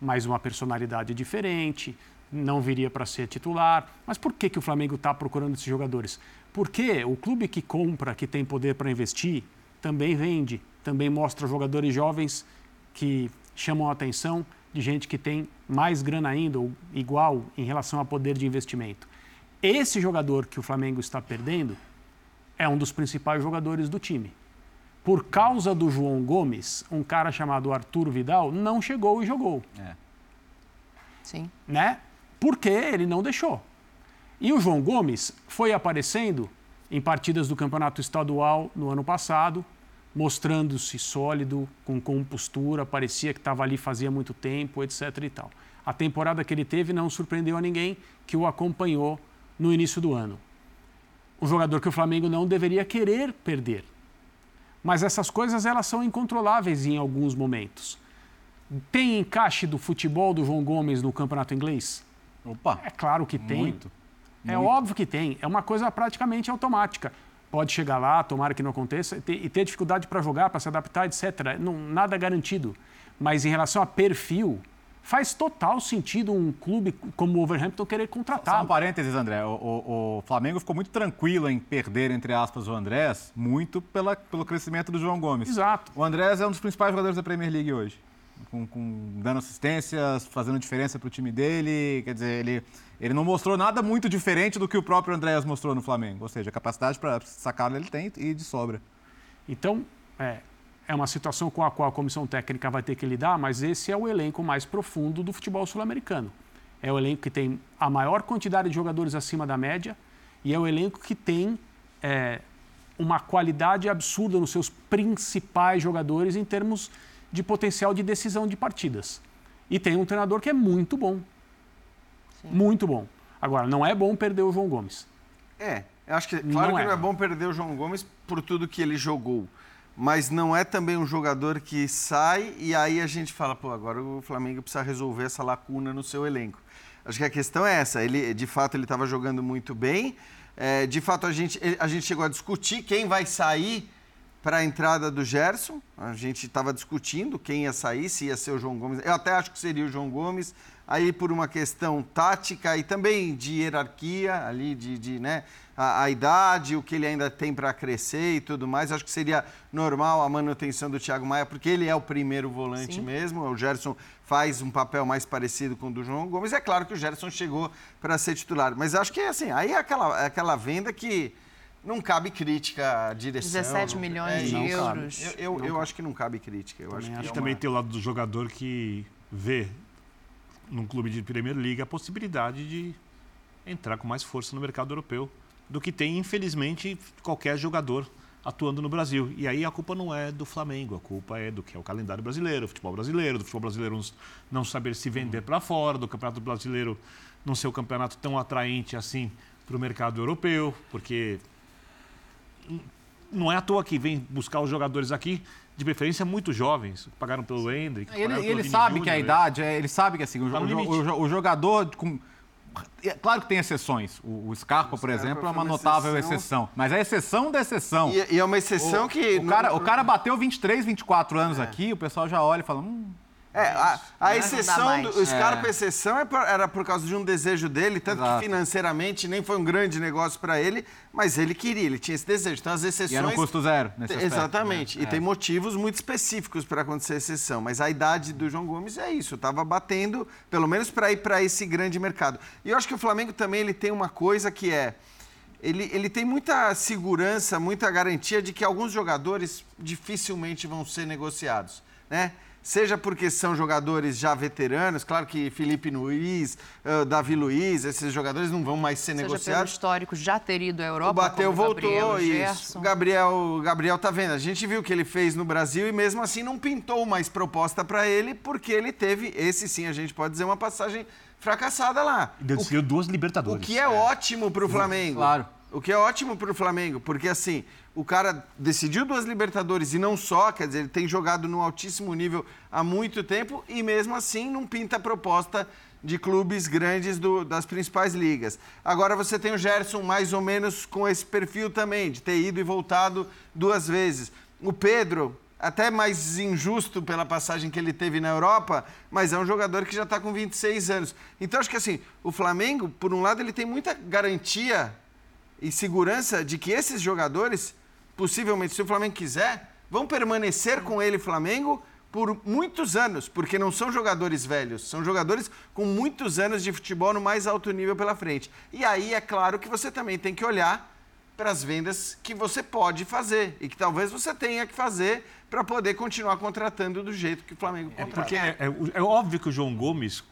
mas uma personalidade diferente, não viria para ser titular. Mas por que, que o Flamengo está procurando esses jogadores? Porque o clube que compra, que tem poder para investir, também vende, também mostra jogadores jovens que chamam a atenção de gente que tem mais grana ainda, ou igual em relação a poder de investimento. Esse jogador que o Flamengo está perdendo é um dos principais jogadores do time. Por causa do João Gomes, um cara chamado Arthur Vidal não chegou e jogou. É. Sim. Né? Porque ele não deixou. E o João Gomes foi aparecendo em partidas do Campeonato Estadual no ano passado, mostrando-se sólido, com compostura, parecia que estava ali fazia muito tempo, etc. e tal. A temporada que ele teve não surpreendeu a ninguém que o acompanhou no início do ano. Um jogador que o Flamengo não deveria querer perder. Mas essas coisas elas são incontroláveis em alguns momentos. Tem encaixe do futebol do João Gomes no campeonato inglês? Opa! É claro que tem. Muito. É muito. óbvio que tem. É uma coisa praticamente automática. Pode chegar lá, tomara que não aconteça, e ter, e ter dificuldade para jogar, para se adaptar, etc. Não, nada garantido. Mas em relação a perfil, faz total sentido um clube como o Wolverhampton querer Só um parênteses, André. O, o- o Flamengo ficou muito tranquilo em perder, entre aspas, o Andrés, muito pela, pelo crescimento do João Gomes. Exato. O Andrés é um dos principais jogadores da Premier League hoje. Com, com- dando assistências, fazendo diferença para o time dele. Quer dizer, ele, ele não mostrou nada muito diferente do que o próprio Andrés mostrou no Flamengo. Ou seja, a capacidade para sacá-lo ele tem e de sobra. Então, é, é uma situação com a qual a comissão técnica vai ter que lidar, mas esse é o elenco mais profundo do futebol sul-americano. É o elenco que tem a maior quantidade de jogadores acima da média e é o elenco que tem é, uma qualidade absurda nos seus principais jogadores em termos de potencial de decisão de partidas. E tem um treinador que é muito bom. Muito bom. Agora, não é bom perder o João Gomes. É, eu acho que, claro Não que é. não é bom perder o João Gomes por tudo que ele jogou. Mas não é também um jogador que sai e aí a gente fala, pô, agora o Flamengo precisa resolver essa lacuna no seu elenco. Acho que a questão é essa. Ele, de fato, ele estava jogando muito bem. É, de fato, a gente, a gente chegou a discutir quem vai sair para a entrada do Gerson. A gente estava discutindo quem ia sair, se ia ser o João Gomes. Eu até acho que seria o João Gomes. Aí, por uma questão tática e também de hierarquia, ali, de, de né, a, a idade, o que ele ainda tem para crescer e tudo mais, acho que seria normal a manutenção do Thiago Maia, porque ele é o primeiro volante Sim. mesmo. O Gerson faz um papel mais parecido com o do João Gomes. É claro que o Gerson chegou para ser titular, mas acho que assim, aí é aquela, é aquela venda que não cabe crítica à direção. 17 não- milhões de não cabe. euros. Eu, eu, eu acho que não cabe crítica. Eu Também acho que acho. E é também uma- tem o lado do jogador que vê num clube de Premier League a possibilidade de entrar com mais força no mercado europeu do que tem, infelizmente, qualquer jogador atuando no Brasil. E aí a culpa não é do Flamengo, a culpa é do que é o calendário brasileiro, o futebol brasileiro, do futebol brasileiro não- saber se vender para fora, do campeonato brasileiro não ser um campeonato tão atraente assim para o mercado europeu, porque não é à toa que vem buscar os jogadores aqui, de preferência muito jovens, que pagaram pelo Hendrick. Ele, pelo ele sabe que a Júnior, idade, é, ele sabe que assim, o, Tá o o jogador com. é Claro que tem exceções. O, o Scarpa, por Scarpa exemplo, é uma uma notável exceção. exceção. Mas é a exceção da exceção. E, e é uma exceção que. O cara, o cara bateu 23, 24 anos aqui, o pessoal já olha e fala. Hum, É, a, a exceção do o Scarpa, É. exceção é por- era por causa de um desejo dele, tanto Exato. que financeiramente nem foi um grande negócio para ele, mas ele queria, ele tinha esse desejo. Então as exceções. e era um custo zero nesse aspecto, Exatamente. né? E tem motivos muito específicos para acontecer exceção. Mas a idade do João Gomes é isso. Estava batendo, pelo menos para ir para esse grande mercado. E eu acho que o Flamengo também ele tem uma coisa que é. Ele, ele tem muita segurança, muita garantia de que alguns jogadores dificilmente vão ser negociados. Né? Seja porque são jogadores já veteranos, claro que Felipe Luiz, eh, Davi Luiz, esses jogadores não vão mais ser Seja pelo negociados. histórico já ter ido à Europa. O Bateu voltou, Gabriel, isso. Gerson. O Gabriel, o Gabriel tá vendo. A gente viu o que ele fez no Brasil e mesmo assim não pintou mais proposta para ele, porque ele teve, esse sim a gente pode dizer, uma passagem fracassada lá. E decidiu duas O Libertadores. que é ótimo pro Flamengo. Claro. O que é ótimo pro Flamengo, porque assim, o cara decidiu duas Libertadores e não só, quer dizer, ele tem jogado no altíssimo nível há muito tempo e mesmo assim não pinta a proposta de clubes grandes do- das principais ligas. Agora você tem o Gerson mais ou menos com esse perfil também, de ter ido e voltado duas vezes. O Pedro, até mais injusto pela passagem que ele teve na Europa, mas é um jogador que já está com 26 anos. Então acho que assim, o Flamengo, por um lado, ele tem muita garantia e segurança de que esses jogadores, possivelmente, se o Flamengo quiser, vão permanecer com ele, Flamengo, por muitos anos, porque não são jogadores velhos, são jogadores com muitos anos de futebol no mais alto nível pela frente. E aí é claro que você também tem que olhar para as vendas que você pode fazer e que talvez você tenha que fazer para poder continuar contratando do jeito que o Flamengo É contrata. porque é, é- é óbvio que o João Gomes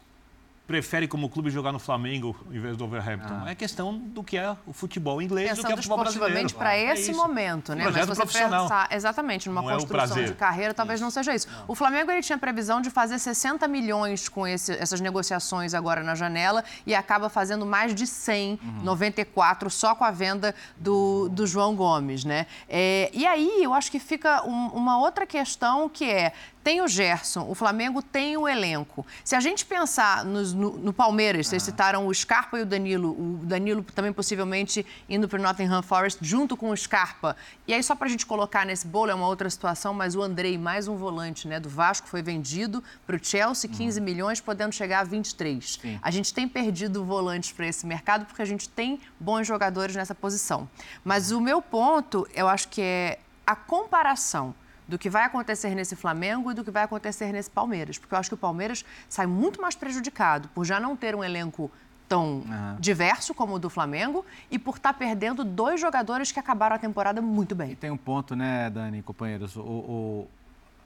prefere como clube jogar no Flamengo em vez do Overhampton. É questão do que é o futebol inglês, do que é o Pensando futebol brasileiro. para É esse isso. momento, né? Mas você pensar exatamente numa Não é construção prazer. de carreira, talvez não seja isso. O Flamengo ele tinha previsão de fazer 60 milhões com esse- essas negociações agora na janela e acaba fazendo mais de 100, Uhum. 94 só com a venda do, do João Gomes, né? É, e aí eu acho que fica um- uma outra questão que é tem o Gerson, o Flamengo tem o elenco. Se a gente pensar nos- no, no Palmeiras, vocês citaram o Scarpa e o Danilo, o Danilo também possivelmente indo para o Nottingham Forest junto com o Scarpa. E aí, só para a gente colocar nesse bolo, é uma outra situação, mas o Andrei, mais um volante né, do Vasco, foi vendido para o Chelsea, 15 milhões, podendo chegar a 23. A gente tem perdido volantes para esse mercado porque a gente tem bons jogadores nessa posição. Mas o meu ponto, eu acho que é a comparação do que vai acontecer nesse Flamengo e do que vai acontecer nesse Palmeiras. Porque eu acho que o Palmeiras sai muito mais prejudicado por já não ter um elenco tão diverso como o do Flamengo e por estar perdendo dois jogadores que acabaram a temporada muito E bem. tem um ponto, né, Dani, companheiros? O, o-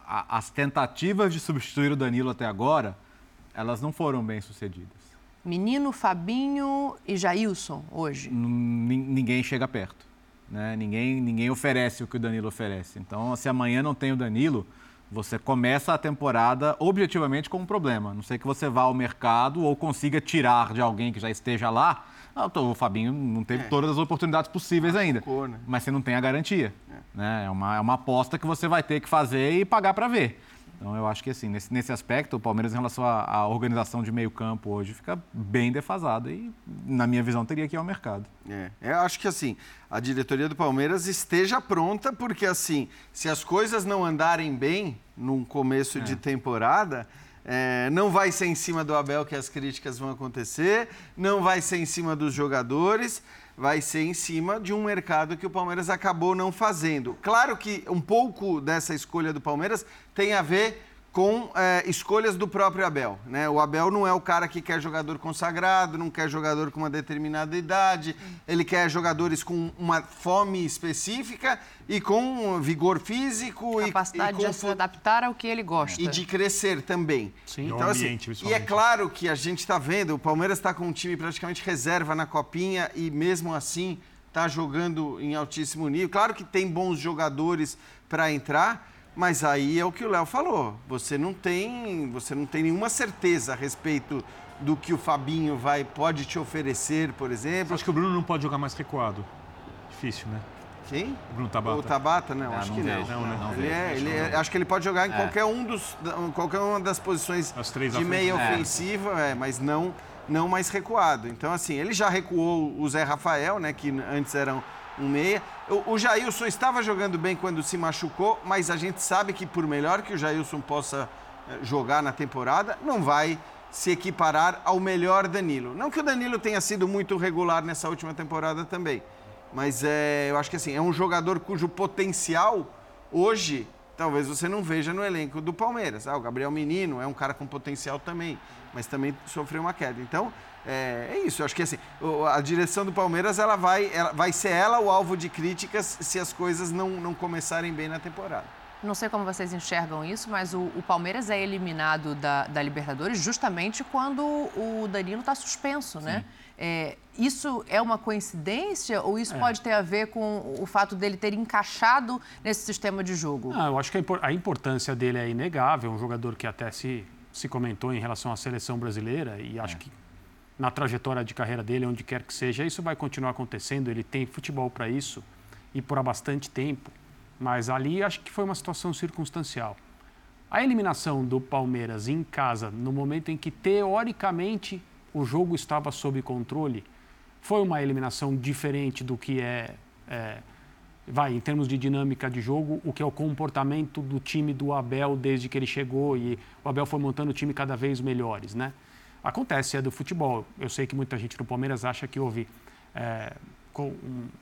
a- as tentativas de substituir o Danilo até agora, elas não foram bem sucedidas. Menino, Fabinho e Jailson hoje. Nin- ninguém chega perto. Né? Ninguém, ninguém oferece o que o Danilo oferece. Então, se amanhã não tem o Danilo, você começa a temporada objetivamente com um problema. Não sei que você vá ao mercado ou consiga tirar de alguém que já esteja lá. Ah, O Fabinho não teve todas as oportunidades possíveis ainda. Machucou, né? Mas você não tem a garantia. né? É, uma, é uma aposta que você vai ter que fazer e pagar para ver. Então, eu acho que assim, nesse, nesse aspecto, o Palmeiras, em relação à, à organização de meio campo hoje, fica bem defasado e, na minha visão, teria que ir ao mercado. É, eu acho que assim, a diretoria do Palmeiras esteja pronta, porque assim, se as coisas não andarem bem num começo de temporada, é, não vai ser em cima do Abel que as críticas vão acontecer, não vai ser em cima dos jogadores, vai ser em cima de um mercado que o Palmeiras acabou não fazendo. Claro que um pouco dessa escolha do Palmeiras tem a ver com é, escolhas do próprio Abel. Né? O Abel não é o cara que quer jogador consagrado, não quer jogador com uma determinada idade, ele quer jogadores com uma fome específica e com vigor físico e- Capacidade e, com de se adaptar ao que ele gosta. e de crescer também. Sim. Então, E assim, ambiente, e é claro que a gente está vendo, o Palmeiras está com um time praticamente reserva na copinha e mesmo assim está jogando em altíssimo nível. Claro que tem bons jogadores para entrar, mas aí é o que o Léo falou. Você não tem, você não tem nenhuma certeza a respeito do que o Fabinho vai pode te oferecer, por exemplo. Acho que o Bruno não pode jogar mais recuado. Difícil, né? Quem? O Bruno Tabata. O Tabata, não, acho não que vejo, não. não, né? não Ele vejo, é, acho ele que é- não. acho que ele pode jogar em qualquer um dos, qualquer uma das posições As três de meia frente. ofensiva, é, mas não, não mais recuado. Então, assim, ele já recuou o Zé Rafael, né, que antes era um meia. O, o Jailson estava jogando bem quando se machucou, mas a gente sabe que por melhor que o Jailson possa eh, jogar na temporada, não vai se equiparar ao melhor Danilo. Não que o Danilo tenha sido muito regular nessa última temporada também, mas é, eu acho que assim, é um jogador cujo potencial hoje talvez você não veja no elenco do Palmeiras. Ah, o Gabriel Menino é um cara com potencial também, mas também sofreu uma queda. Então, é, é isso. Eu acho que assim, a direção do Palmeiras ela vai, ela, vai ser ela o alvo de críticas se as coisas não, não começarem bem na temporada. Não sei como vocês enxergam isso, mas o, o Palmeiras é eliminado da, da Libertadores justamente quando o Danilo está suspenso, né? É, isso é uma coincidência ou isso pode ter a ver com o fato dele ter encaixado nesse sistema de jogo? Ah, eu acho que a impor- a importância dele é inegável, um jogador que até se, se comentou em relação à seleção brasileira e acho que na trajetória de carreira dele, onde quer que seja. Isso vai continuar acontecendo, ele tem futebol para isso e por há bastante tempo. Mas ali acho que foi uma situação circunstancial. A eliminação do Palmeiras em casa, no momento em que teoricamente o jogo estava sob controle, foi uma eliminação diferente do que é, é, vai, em termos de dinâmica de jogo, o que é o comportamento do time do Abel desde que ele chegou e o Abel foi montando o time cada vez melhores, né? Acontece, é do futebol. Eu sei que muita gente no Palmeiras acha que houve é,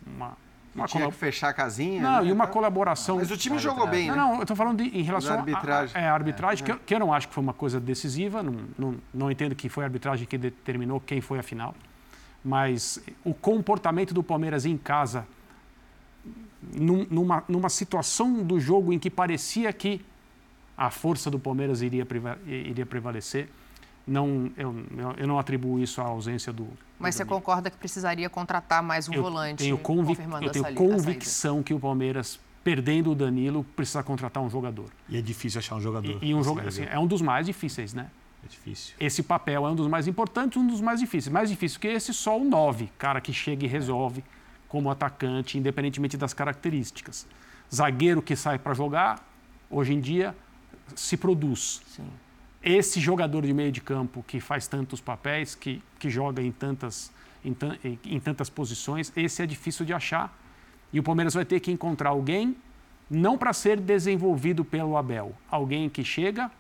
uma, uma tinha colab... que fechar a casinha. Não, né? e uma colaboração. Mas o time jogou bem, não, né? Não, eu estou falando de, em relação à arbitragem. A, é, a arbitragem, é, que, eu, que, eu, não acho que foi uma coisa decisiva, não, não, não entendo que foi a arbitragem que determinou quem foi a final. Mas o comportamento do Palmeiras em casa, num, numa, numa situação do jogo em que parecia que a força do Palmeiras iria, iria prevalecer, não, eu, eu não atribuo isso à ausência do. Mas você concorda que precisaria contratar mais um eu volante? Tenho convic, eu tenho convicção que o Palmeiras, perdendo o Danilo, precisa contratar um jogador. E é difícil achar um jogador. E, e um jogador assim, é um dos mais difíceis, né? É difícil. Esse papel é um dos mais importantes, um dos mais difíceis. Mais difícil que esse, só o 9, cara que chega e resolve como atacante, independentemente das características. Zagueiro que sai para jogar, hoje em dia, se produz. Sim esse jogador de meio de campo que faz tantos papéis, que, que joga em tantas, em, em, tantas posições, esse é difícil de achar. E o Palmeiras vai ter que encontrar alguém, não para ser desenvolvido pelo Abel, alguém que chega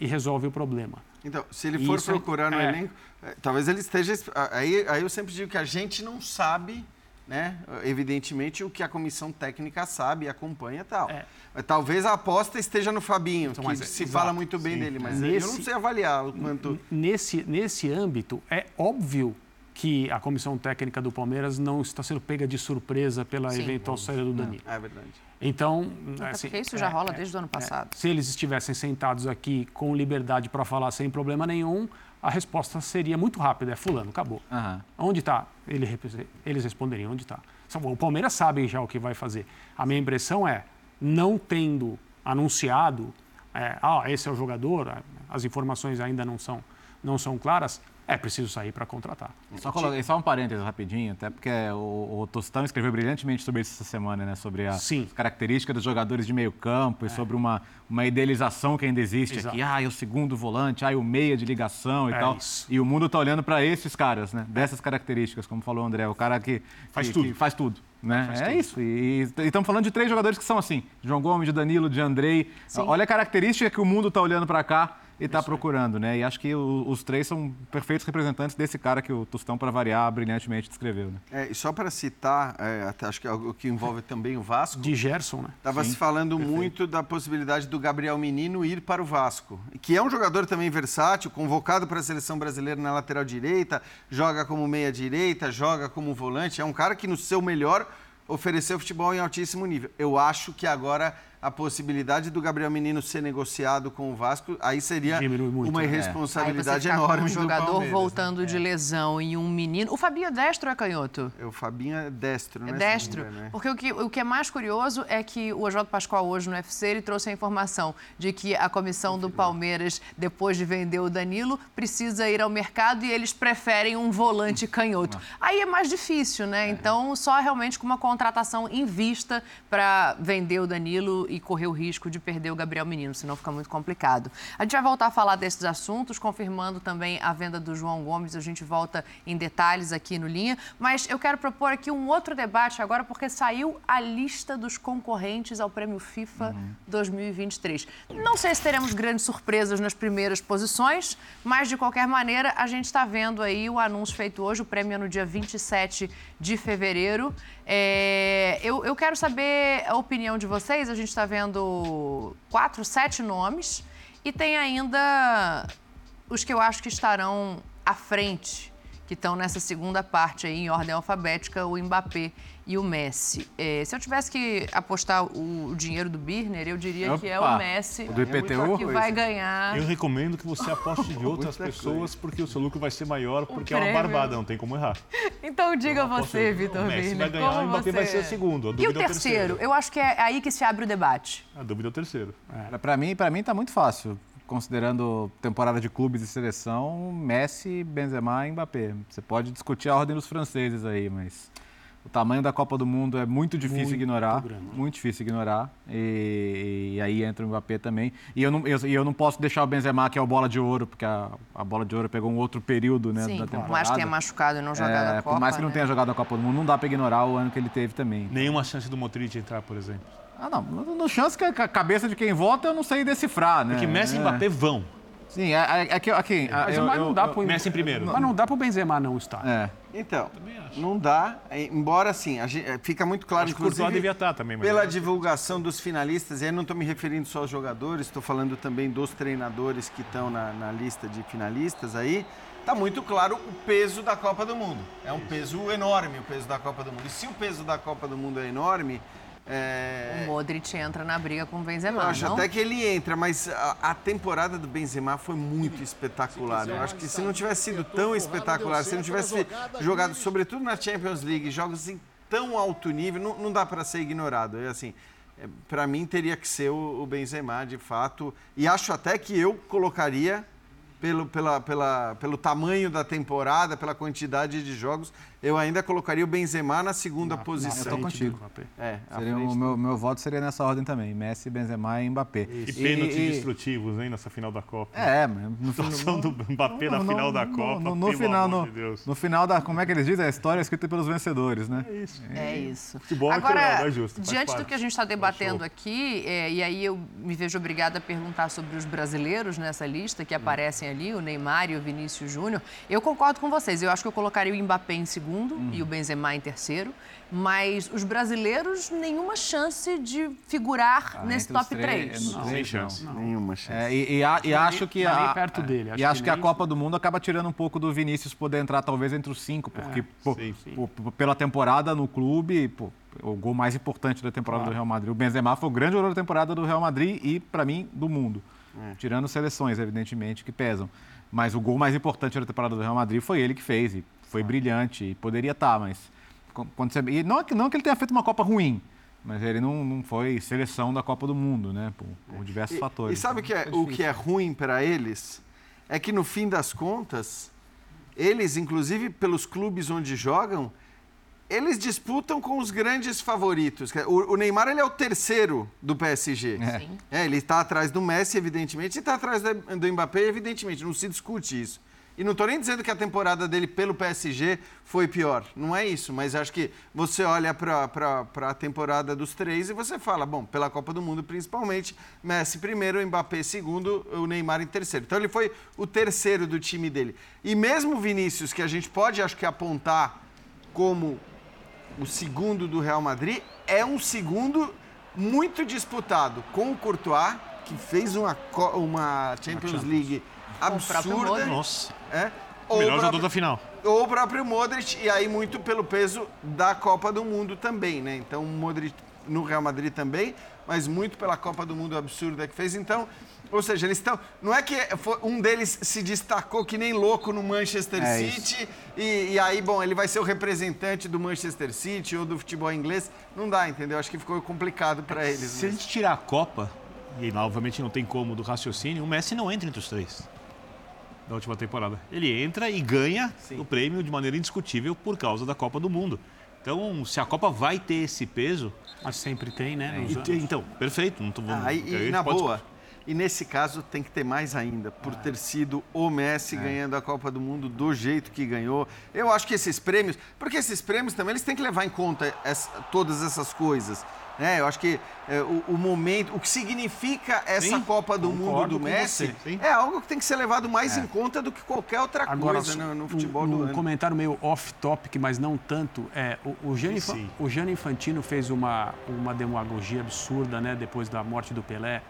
e resolve o problema. Então, se ele for Isso é procurar é, no elenco, é, talvez ele esteja. Aí, aí eu sempre digo que a gente não sabe né? Evidentemente, o que a comissão técnica sabe e acompanha tal. É. Talvez a aposta esteja no Fabinho, então, que se exato, fala muito bem sim. dele, mas nesse, eu não sei avaliar o quanto. Nesse, nesse âmbito, é óbvio que a comissão técnica do Palmeiras não está sendo pega de surpresa pela sim, eventual saída do Danilo. É verdade. Então, assim, porque isso já é, rola é, desde o ano é. passado. se eles estivessem sentados aqui com liberdade para falar sem problema nenhum, a resposta seria muito rápida, é fulano, acabou. Uhum. Onde está? Ele, eles responderiam, onde está? O Palmeiras sabe já o que vai fazer. A minha impressão é, não tendo anunciado, é, ah, esse é o jogador, as informações ainda não são, não são claras, é preciso sair para contratar. Só, coloquei, só um parênteses rapidinho, até porque o, o Tostão escreveu brilhantemente sobre isso essa semana, né? Sobre as características dos jogadores de meio campo é. e sobre uma, uma idealização que ainda existe Exato. aqui. Ah, é o segundo volante, ah, é o meia de ligação e é tal. Isso. E o mundo está olhando para esses caras, né? Dessas características, como falou o André, o cara que faz que, tudo. Que faz tudo. Né? é tudo. isso. E estamos falando de três jogadores que são assim: João Gomes, de Danilo, de Andrei. Sim. Olha a característica que o mundo está olhando para cá e está procurando, né? E acho que o, os três são perfeitos representantes desse cara que o Tostão, para variar, brilhantemente descreveu. Né? É, e só para citar, é, até acho que é algo que envolve também o Vasco. De Gerson, né? Estava se falando Perfeito. muito da possibilidade do Gabriel Menino ir para o Vasco, que é um jogador também versátil, convocado para a seleção brasileira na lateral direita, joga como meia direita, joga como volante. É um cara que no seu melhor ofereceu futebol em altíssimo nível. Eu acho que agora a possibilidade do Gabriel Menino ser negociado com o Vasco, aí seria uma né? irresponsabilidade é. enorme. Um jogador né? voltando né? de lesão e um menino. O Fabinho é destro ou é canhoto? É, o Fabinho é destro, né? É destro. né? Porque o que, o que é mais curioso é que o Oswaldo Pascoal, hoje no UFC, ele trouxe a informação de que a comissão do Palmeiras, depois de vender o Danilo, precisa ir ao mercado e eles preferem um volante canhoto. Aí é mais difícil, né? É. Então, só realmente com uma contratação em vista para vender o Danilo e correr o risco de perder o Gabriel Menino, senão fica muito complicado. A gente vai voltar a falar desses assuntos, confirmando também a venda do João Gomes. A gente volta em detalhes aqui no Linha. Mas eu quero propor aqui um outro debate agora, porque saiu a lista dos concorrentes ao Prêmio FIFA uhum. 2023. Não sei se teremos grandes surpresas nas primeiras posições, mas de qualquer maneira, a gente está vendo aí o anúncio feito hoje, o prêmio é no dia 27 de fevereiro. É, eu, eu quero saber a opinião de vocês. A gente está vendo quatro, sete nomes e tem ainda os que eu acho que estarão à frente, que estão nessa segunda parte aí, em ordem alfabética, o Mbappé e o Messi. É, se eu tivesse que apostar o, o dinheiro do Birner, eu diria Opa, que é o Messi do IPTU, que vai ganhar. Eu recomendo que você aposte de outras pessoas, porque o seu lucro vai ser maior, porque é uma barbada, não tem como errar. Então diga então, você, Vitor Birner. O Messi vai ganhar, o Mbappé você... vai ser o segundo. e o terceiro? É o terceiro? Eu acho que é aí que se abre o debate. A dúvida é o terceiro. É. Para mim, para mim tá muito fácil considerando temporada de clubes e seleção, Messi, Benzema e Mbappé. Você pode discutir a ordem dos franceses aí, mas o tamanho da Copa do Mundo é muito difícil Muito ignorar. grande. Muito difícil ignorar. E, e aí entra o Mbappé também. E eu, não, eu, e eu não posso deixar o Benzema, que é o bola de ouro, porque a, a bola de ouro pegou um outro período né, Sim, da por temporada. mais que tenha machucado e não jogado É, a Copa. por mais que não né? tenha jogado a Copa do Mundo, não dá para ignorar o ano que ele teve também. Nenhuma chance do Modric entrar, por exemplo. Ah, não. No, chance que a ca- cabeça de quem vota eu não sei decifrar, né? Porque Messi e É. Mbappé vão. Sim, é, é, é que aqui. Mas, eu, mas não dá eu- pro, Messi em primeiro. Mas não dá pro Benzema não estar. É. Então, não dá, embora assim, a gente- é, fica muito claro, Acho que o Courtois inclusive, devia estar também. Mas pela divulgação dos finalistas, e aí não estou me referindo só aos jogadores, estou falando também dos treinadores que estão na, na lista de finalistas aí, está muito claro o peso da Copa do Mundo. É um peso enorme o peso da Copa do Mundo. E se o peso da Copa do Mundo é enorme, é, O Modric entra na briga com o Benzema, eu acho não? até que ele entra, mas a, a temporada do Benzema foi muito espetacular. Eu acho que se não tivesse sido tão espetacular, se não tivesse jogado, sobretudo na Champions League, jogos assim tão alto nível, não, não dá para ser ignorado. É assim, para mim teria que ser o, o Benzema, de fato. E acho até que eu colocaria pelo, pela, pela, pelo tamanho da temporada, pela quantidade de jogos, eu ainda colocaria o Benzema na segunda posição. eu tô contigo. É, Seria o meu, meu voto seria nessa ordem também. Messi, Benzema e Mbappé. E pênaltis destrutivos, hein, nessa final da Copa. É, mas no, A situação do Mbappé na no- final da no- Copa, No, no final, no, de Deus. no final da. Como é que eles dizem? A história é escrita pelos vencedores, né? É isso. É isso. Futebol é Agora, cruel, é justo, diante do que a gente está debatendo aqui, é, e aí eu me vejo obrigada a perguntar sobre os brasileiros nessa lista que aparecem ali, o Neymar e o Vinícius Júnior, eu concordo com vocês. Eu acho que eu colocaria o Mbappé em segundo Hum. e o Benzema em terceiro, mas os brasileiros, nenhuma chance de figurar Ah, nesse top três, 3. é, no Sem três, chance. não. Nenhuma chance. É, e, e a- e acho que a, perto dele, e acho acho que que, a Copa do Mundo acaba tirando um pouco do Vinícius poder entrar talvez entre os cinco, porque pô, sim, pô, pô, pela temporada no clube, pô, o gol mais importante da temporada do Real Madrid, o Benzema foi o grande jogador da temporada do Real Madrid e para mim do mundo, tirando seleções evidentemente que pesam, mas o gol mais importante da temporada do Real Madrid foi ele que fez e foi brilhante e poderia estar, mas co- quando você, e não, é que- não que ele tenha feito uma Copa ruim. Mas ele não, não foi seleção da Copa do Mundo, né? Por, por diversos E- fatores. E sabe o que é, Então, o que é ruim para eles? É que no fim das contas, eles, inclusive pelos clubes onde jogam, eles disputam com os grandes favoritos. O, o Neymar ele é o terceiro do PSG. É. Sim. É, ele está atrás do Messi, evidentemente, e está atrás da- do Mbappé, evidentemente. Não se discute isso. E não estou nem dizendo que a temporada dele pelo PSG foi pior. Não é isso. Mas acho que você olha para a temporada dos três e você fala, bom, pela Copa do Mundo principalmente, Messi primeiro, Mbappé segundo, o Neymar em terceiro. Então ele foi o terceiro do time dele. E mesmo o Vinícius, que a gente pode, acho que, apontar como o segundo do Real Madrid, é um segundo muito disputado com o Courtois, que fez uma, uma Champions League absurda. Nossa. É, O ou, melhor jogador da final. ou o próprio Modric, e aí muito pelo peso da Copa do Mundo também, né? Então o Modric no Real Madrid também, mas muito pela Copa do Mundo absurda que fez. Então, ou seja, eles estão. Não é que um deles se destacou que nem louco no Manchester É. City, e, e aí, bom, ele vai ser o representante do Manchester City ou do futebol inglês. Não dá, entendeu? Acho que ficou complicado para eles. Se a mesmo. gente tirar a Copa, e lá, obviamente não tem como do raciocínio, o Messi não entra entre os três da última temporada. Ele entra e ganha o prêmio de maneira indiscutível por causa da Copa do Mundo. Então, se a Copa vai ter esse peso, Mas sempre tem, né? nos e então, perfeito. Não tô, Ah, e, a e na pode- boa, e nesse caso tem que ter mais ainda, por ter sido o Messi ganhando a Copa do Mundo do jeito que ganhou. Eu acho que esses prêmios, porque esses prêmios também eles têm que levar em conta essa- todas essas coisas. Né? Eu acho que é, o, o momento, o que significa essa Sim, Copa do Mundo do Messi você, é algo que tem que ser levado mais em conta do que qualquer outra Agora, coisa no, no futebol um, do um ano. comentário meio off-topic, mas não tanto. É, o, o, Gianni, o Gianni Infantino fez uma, uma demagogia absurda né, depois da morte do Pelé,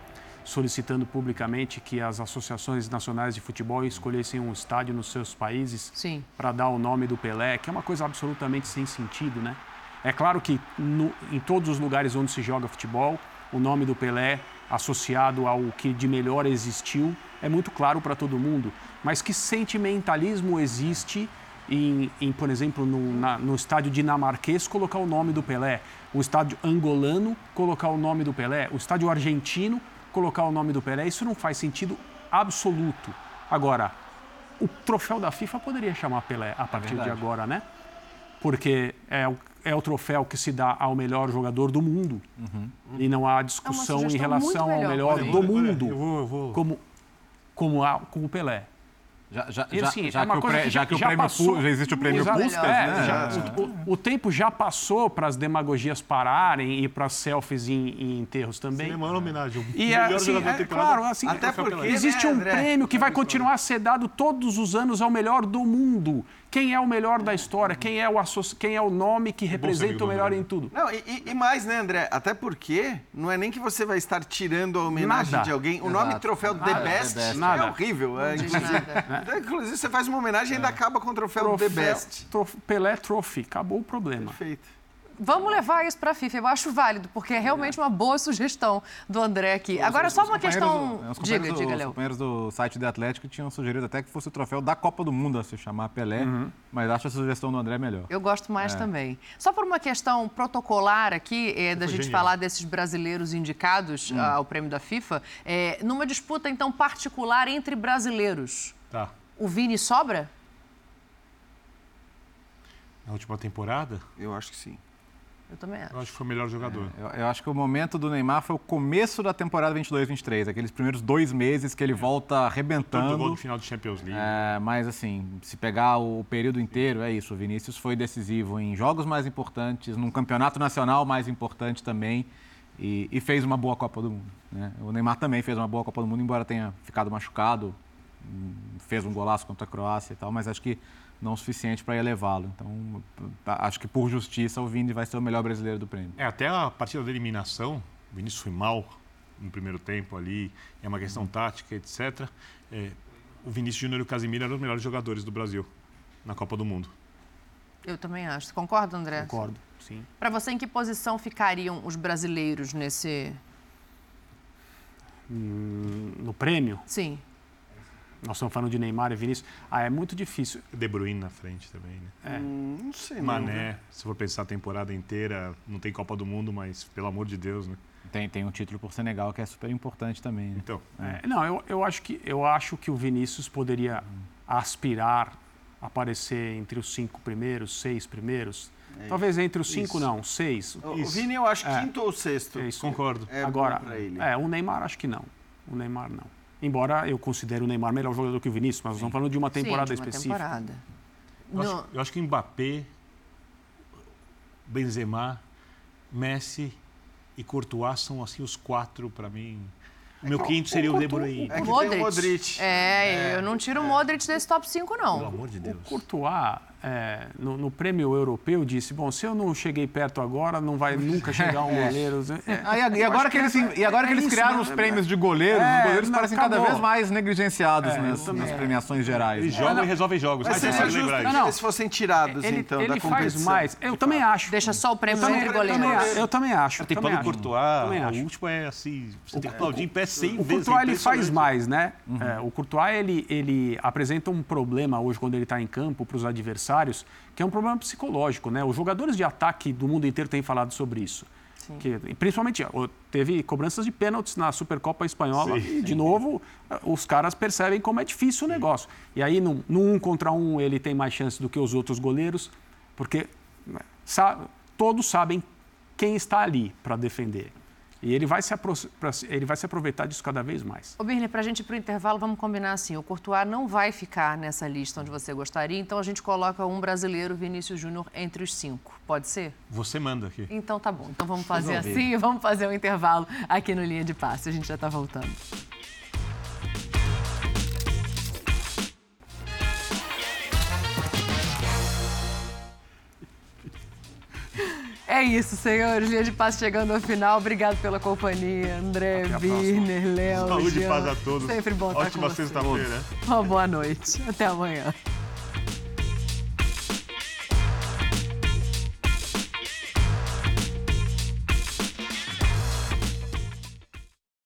solicitando publicamente que as associações nacionais de futebol escolhessem um estádio nos seus países para dar o nome do Pelé, que é uma coisa absolutamente sem sentido, né? É claro que no- em todos os lugares onde se joga futebol, o nome do Pelé associado ao que de melhor existiu é muito claro para todo mundo. Mas que sentimentalismo existe em, em, por exemplo, no, na- no estádio dinamarquês colocar o nome do Pelé, o estádio angolano colocar o nome do Pelé, o estádio argentino colocar o nome do Pelé. Isso não faz sentido absoluto. Agora, o troféu da FIFA poderia chamar Pelé a partir de verdade. agora, né? Porque é o, é o troféu que se dá ao melhor jogador do mundo. E não há discussão em sugestão muito relação ao melhor. melhor Olha, do mundo eu vou- eu vou- como, como, a, como o Pelé. Já, já, E, já, assim, já é uma que, pré- que já já- que o já prêmio passou. Já existe o prêmio. Puskas, É, né? já- o, o- o tempo já passou para as demagogias pararem e para selfies em, em enterros também. É uma homenagem. E melhor assim, é, claro, assim, Até porque, existe né, um André? prêmio que vai continuar a ser dado todos os anos ao melhor do mundo. Quem é o melhor da história? Quem é o, associ- quem é o nome que representa o melhor em tudo? Não, e, e- mais, né, André? Até porque não é nem que você vai estar tirando a homenagem Nada. de alguém. O nome troféu The Best, The Best. é Nada. horrível. É, inclusive, nada. Então, inclusive, você faz uma homenagem e ainda acaba com o troféu, The Best. trof- Pelé Trophy. Acabou o problema. Perfeito. Vamos levar isso para a FIFA. Eu acho válido, porque é realmente uma boa sugestão do André aqui. Agora, só uma questão. do- os Diga, companheiros do- diga, Os Léo. companheiros do site do Atlético tinham sugerido até que fosse o troféu da Copa do Mundo a se chamar Pelé, mas acho a sugestão do André melhor. Eu gosto mais também. Só por uma questão protocolar aqui, é, da gente genial. falar desses brasileiros indicados ah, ao prêmio da FIFA, é, numa disputa, então, particular entre brasileiros, Tá. o Vini sobra? Na última temporada, Eu acho que sim. Eu também acho. eu acho que foi o melhor jogador. Eu, eu acho que o momento do Neymar foi o começo da temporada 22-23, aqueles primeiros dois meses que ele volta Tanto gol arrebentando. do final do Champions League. É, mas assim, se pegar o período inteiro, é isso. O Vinícius foi decisivo em jogos mais importantes, num campeonato nacional mais importante também, e, e fez uma boa Copa do Mundo. né? O Neymar também fez uma boa Copa do Mundo, embora tenha ficado machucado, hum, fez um golaço contra a Croácia e tal, mas acho que não o suficiente para elevá-lo. Então, acho que por justiça o Vini vai ser o melhor brasileiro do prêmio. É, até a partida da eliminação, o Vinícius foi mal no primeiro tempo ali, é uma questão tática, etc. É, o Vinícius Júnior e o Casimiro eram os melhores jogadores do Brasil na Copa do Mundo. Eu também acho. Concorda, André? Concordo, sim. Para você, em que posição ficariam os brasileiros nesse. No prêmio, Sim. Nós estamos falando de Neymar e Vinícius. Ah, é muito difícil. De Bruyne na frente também, né? Hum, não sei. não, viu? Mané, se for pensar a temporada inteira, não tem Copa do Mundo, mas pelo amor de Deus, né? Tem, tem um título por Senegal que é super importante também. né? Então, É, não, eu, eu, acho que, eu acho que o Vinícius poderia aspirar a aparecer entre os cinco primeiros, seis primeiros. Talvez entre os cinco, Isso. não, seis. O, o. Vini eu acho É. quinto ou sexto. É isso. concordo. É Agora, é, o Neymar acho que não. O Neymar não. Embora eu considere o Neymar melhor jogador que o Vinícius, mas nós estamos falando de uma temporada Sim, de uma específica. temporada. Eu acho, eu acho que Mbappé, Benzema, Messi e Courtois são assim os quatro para mim. O meu quinto seria o De Bruyne. É o Modric. É, eu não tiro o Modric desse top 5, Pelo não. amor de Deus. Courtois, é, no, no prêmio europeu, disse: Bom, se eu não cheguei perto agora, não vai nunca chegar um goleiro. É, Ah, e, e agora que eles, é- e agora que é eles criaram né? os prêmios de goleiros, É, os goleiros não, parecem cada acabou. vez mais negligenciados É, nas, nas premiações gerais. Eles né? jogam e resolvem jogos. Mas Mas justo isso. Não, eles fossem tirados, ele, então, ele da faz competição. mais. Eu também acho. Deixa só o prêmio eu também, entre eu também, goleiros. acho, eu também acho. Tem Paulo. Courtois, o último é assim, você tem que aplaudir em pé 100 O vezes. Courtois é ele faz mais, né? É, o Courtois ele, ele apresenta um problema hoje quando ele está em campo para os adversários, que é um problema psicológico, né? Os jogadores de ataque do mundo inteiro têm falado sobre isso. Que, e principalmente, teve cobranças de pênaltis na Supercopa Espanhola Sim. e, de novo, os caras percebem como é difícil o negócio. E aí, no, no um contra um, ele tem mais chance do que os outros goleiros, porque né, sa- todos sabem quem está ali para defender. E ele vai, se ele vai se aproveitar disso cada vez mais. Ô, Birne, pra gente ir pro intervalo, vamos combinar assim. O Courtois não vai ficar nessa lista onde você gostaria, então a gente coloca um brasileiro, Vinícius Júnior, entre os cinco. Pode ser? Você manda aqui. Então tá bom. Então vamos fazer assim e vamos fazer um intervalo aqui no Linha de Passe. A gente já tá voltando. É isso, senhores. Linha de Passe chegando ao final. Obrigado pela companhia. André, Birner, Léo, Saúde e paz a todos. Sempre bom estar com Ótima vocês. sexta-feira. Uma boa noite. Até amanhã.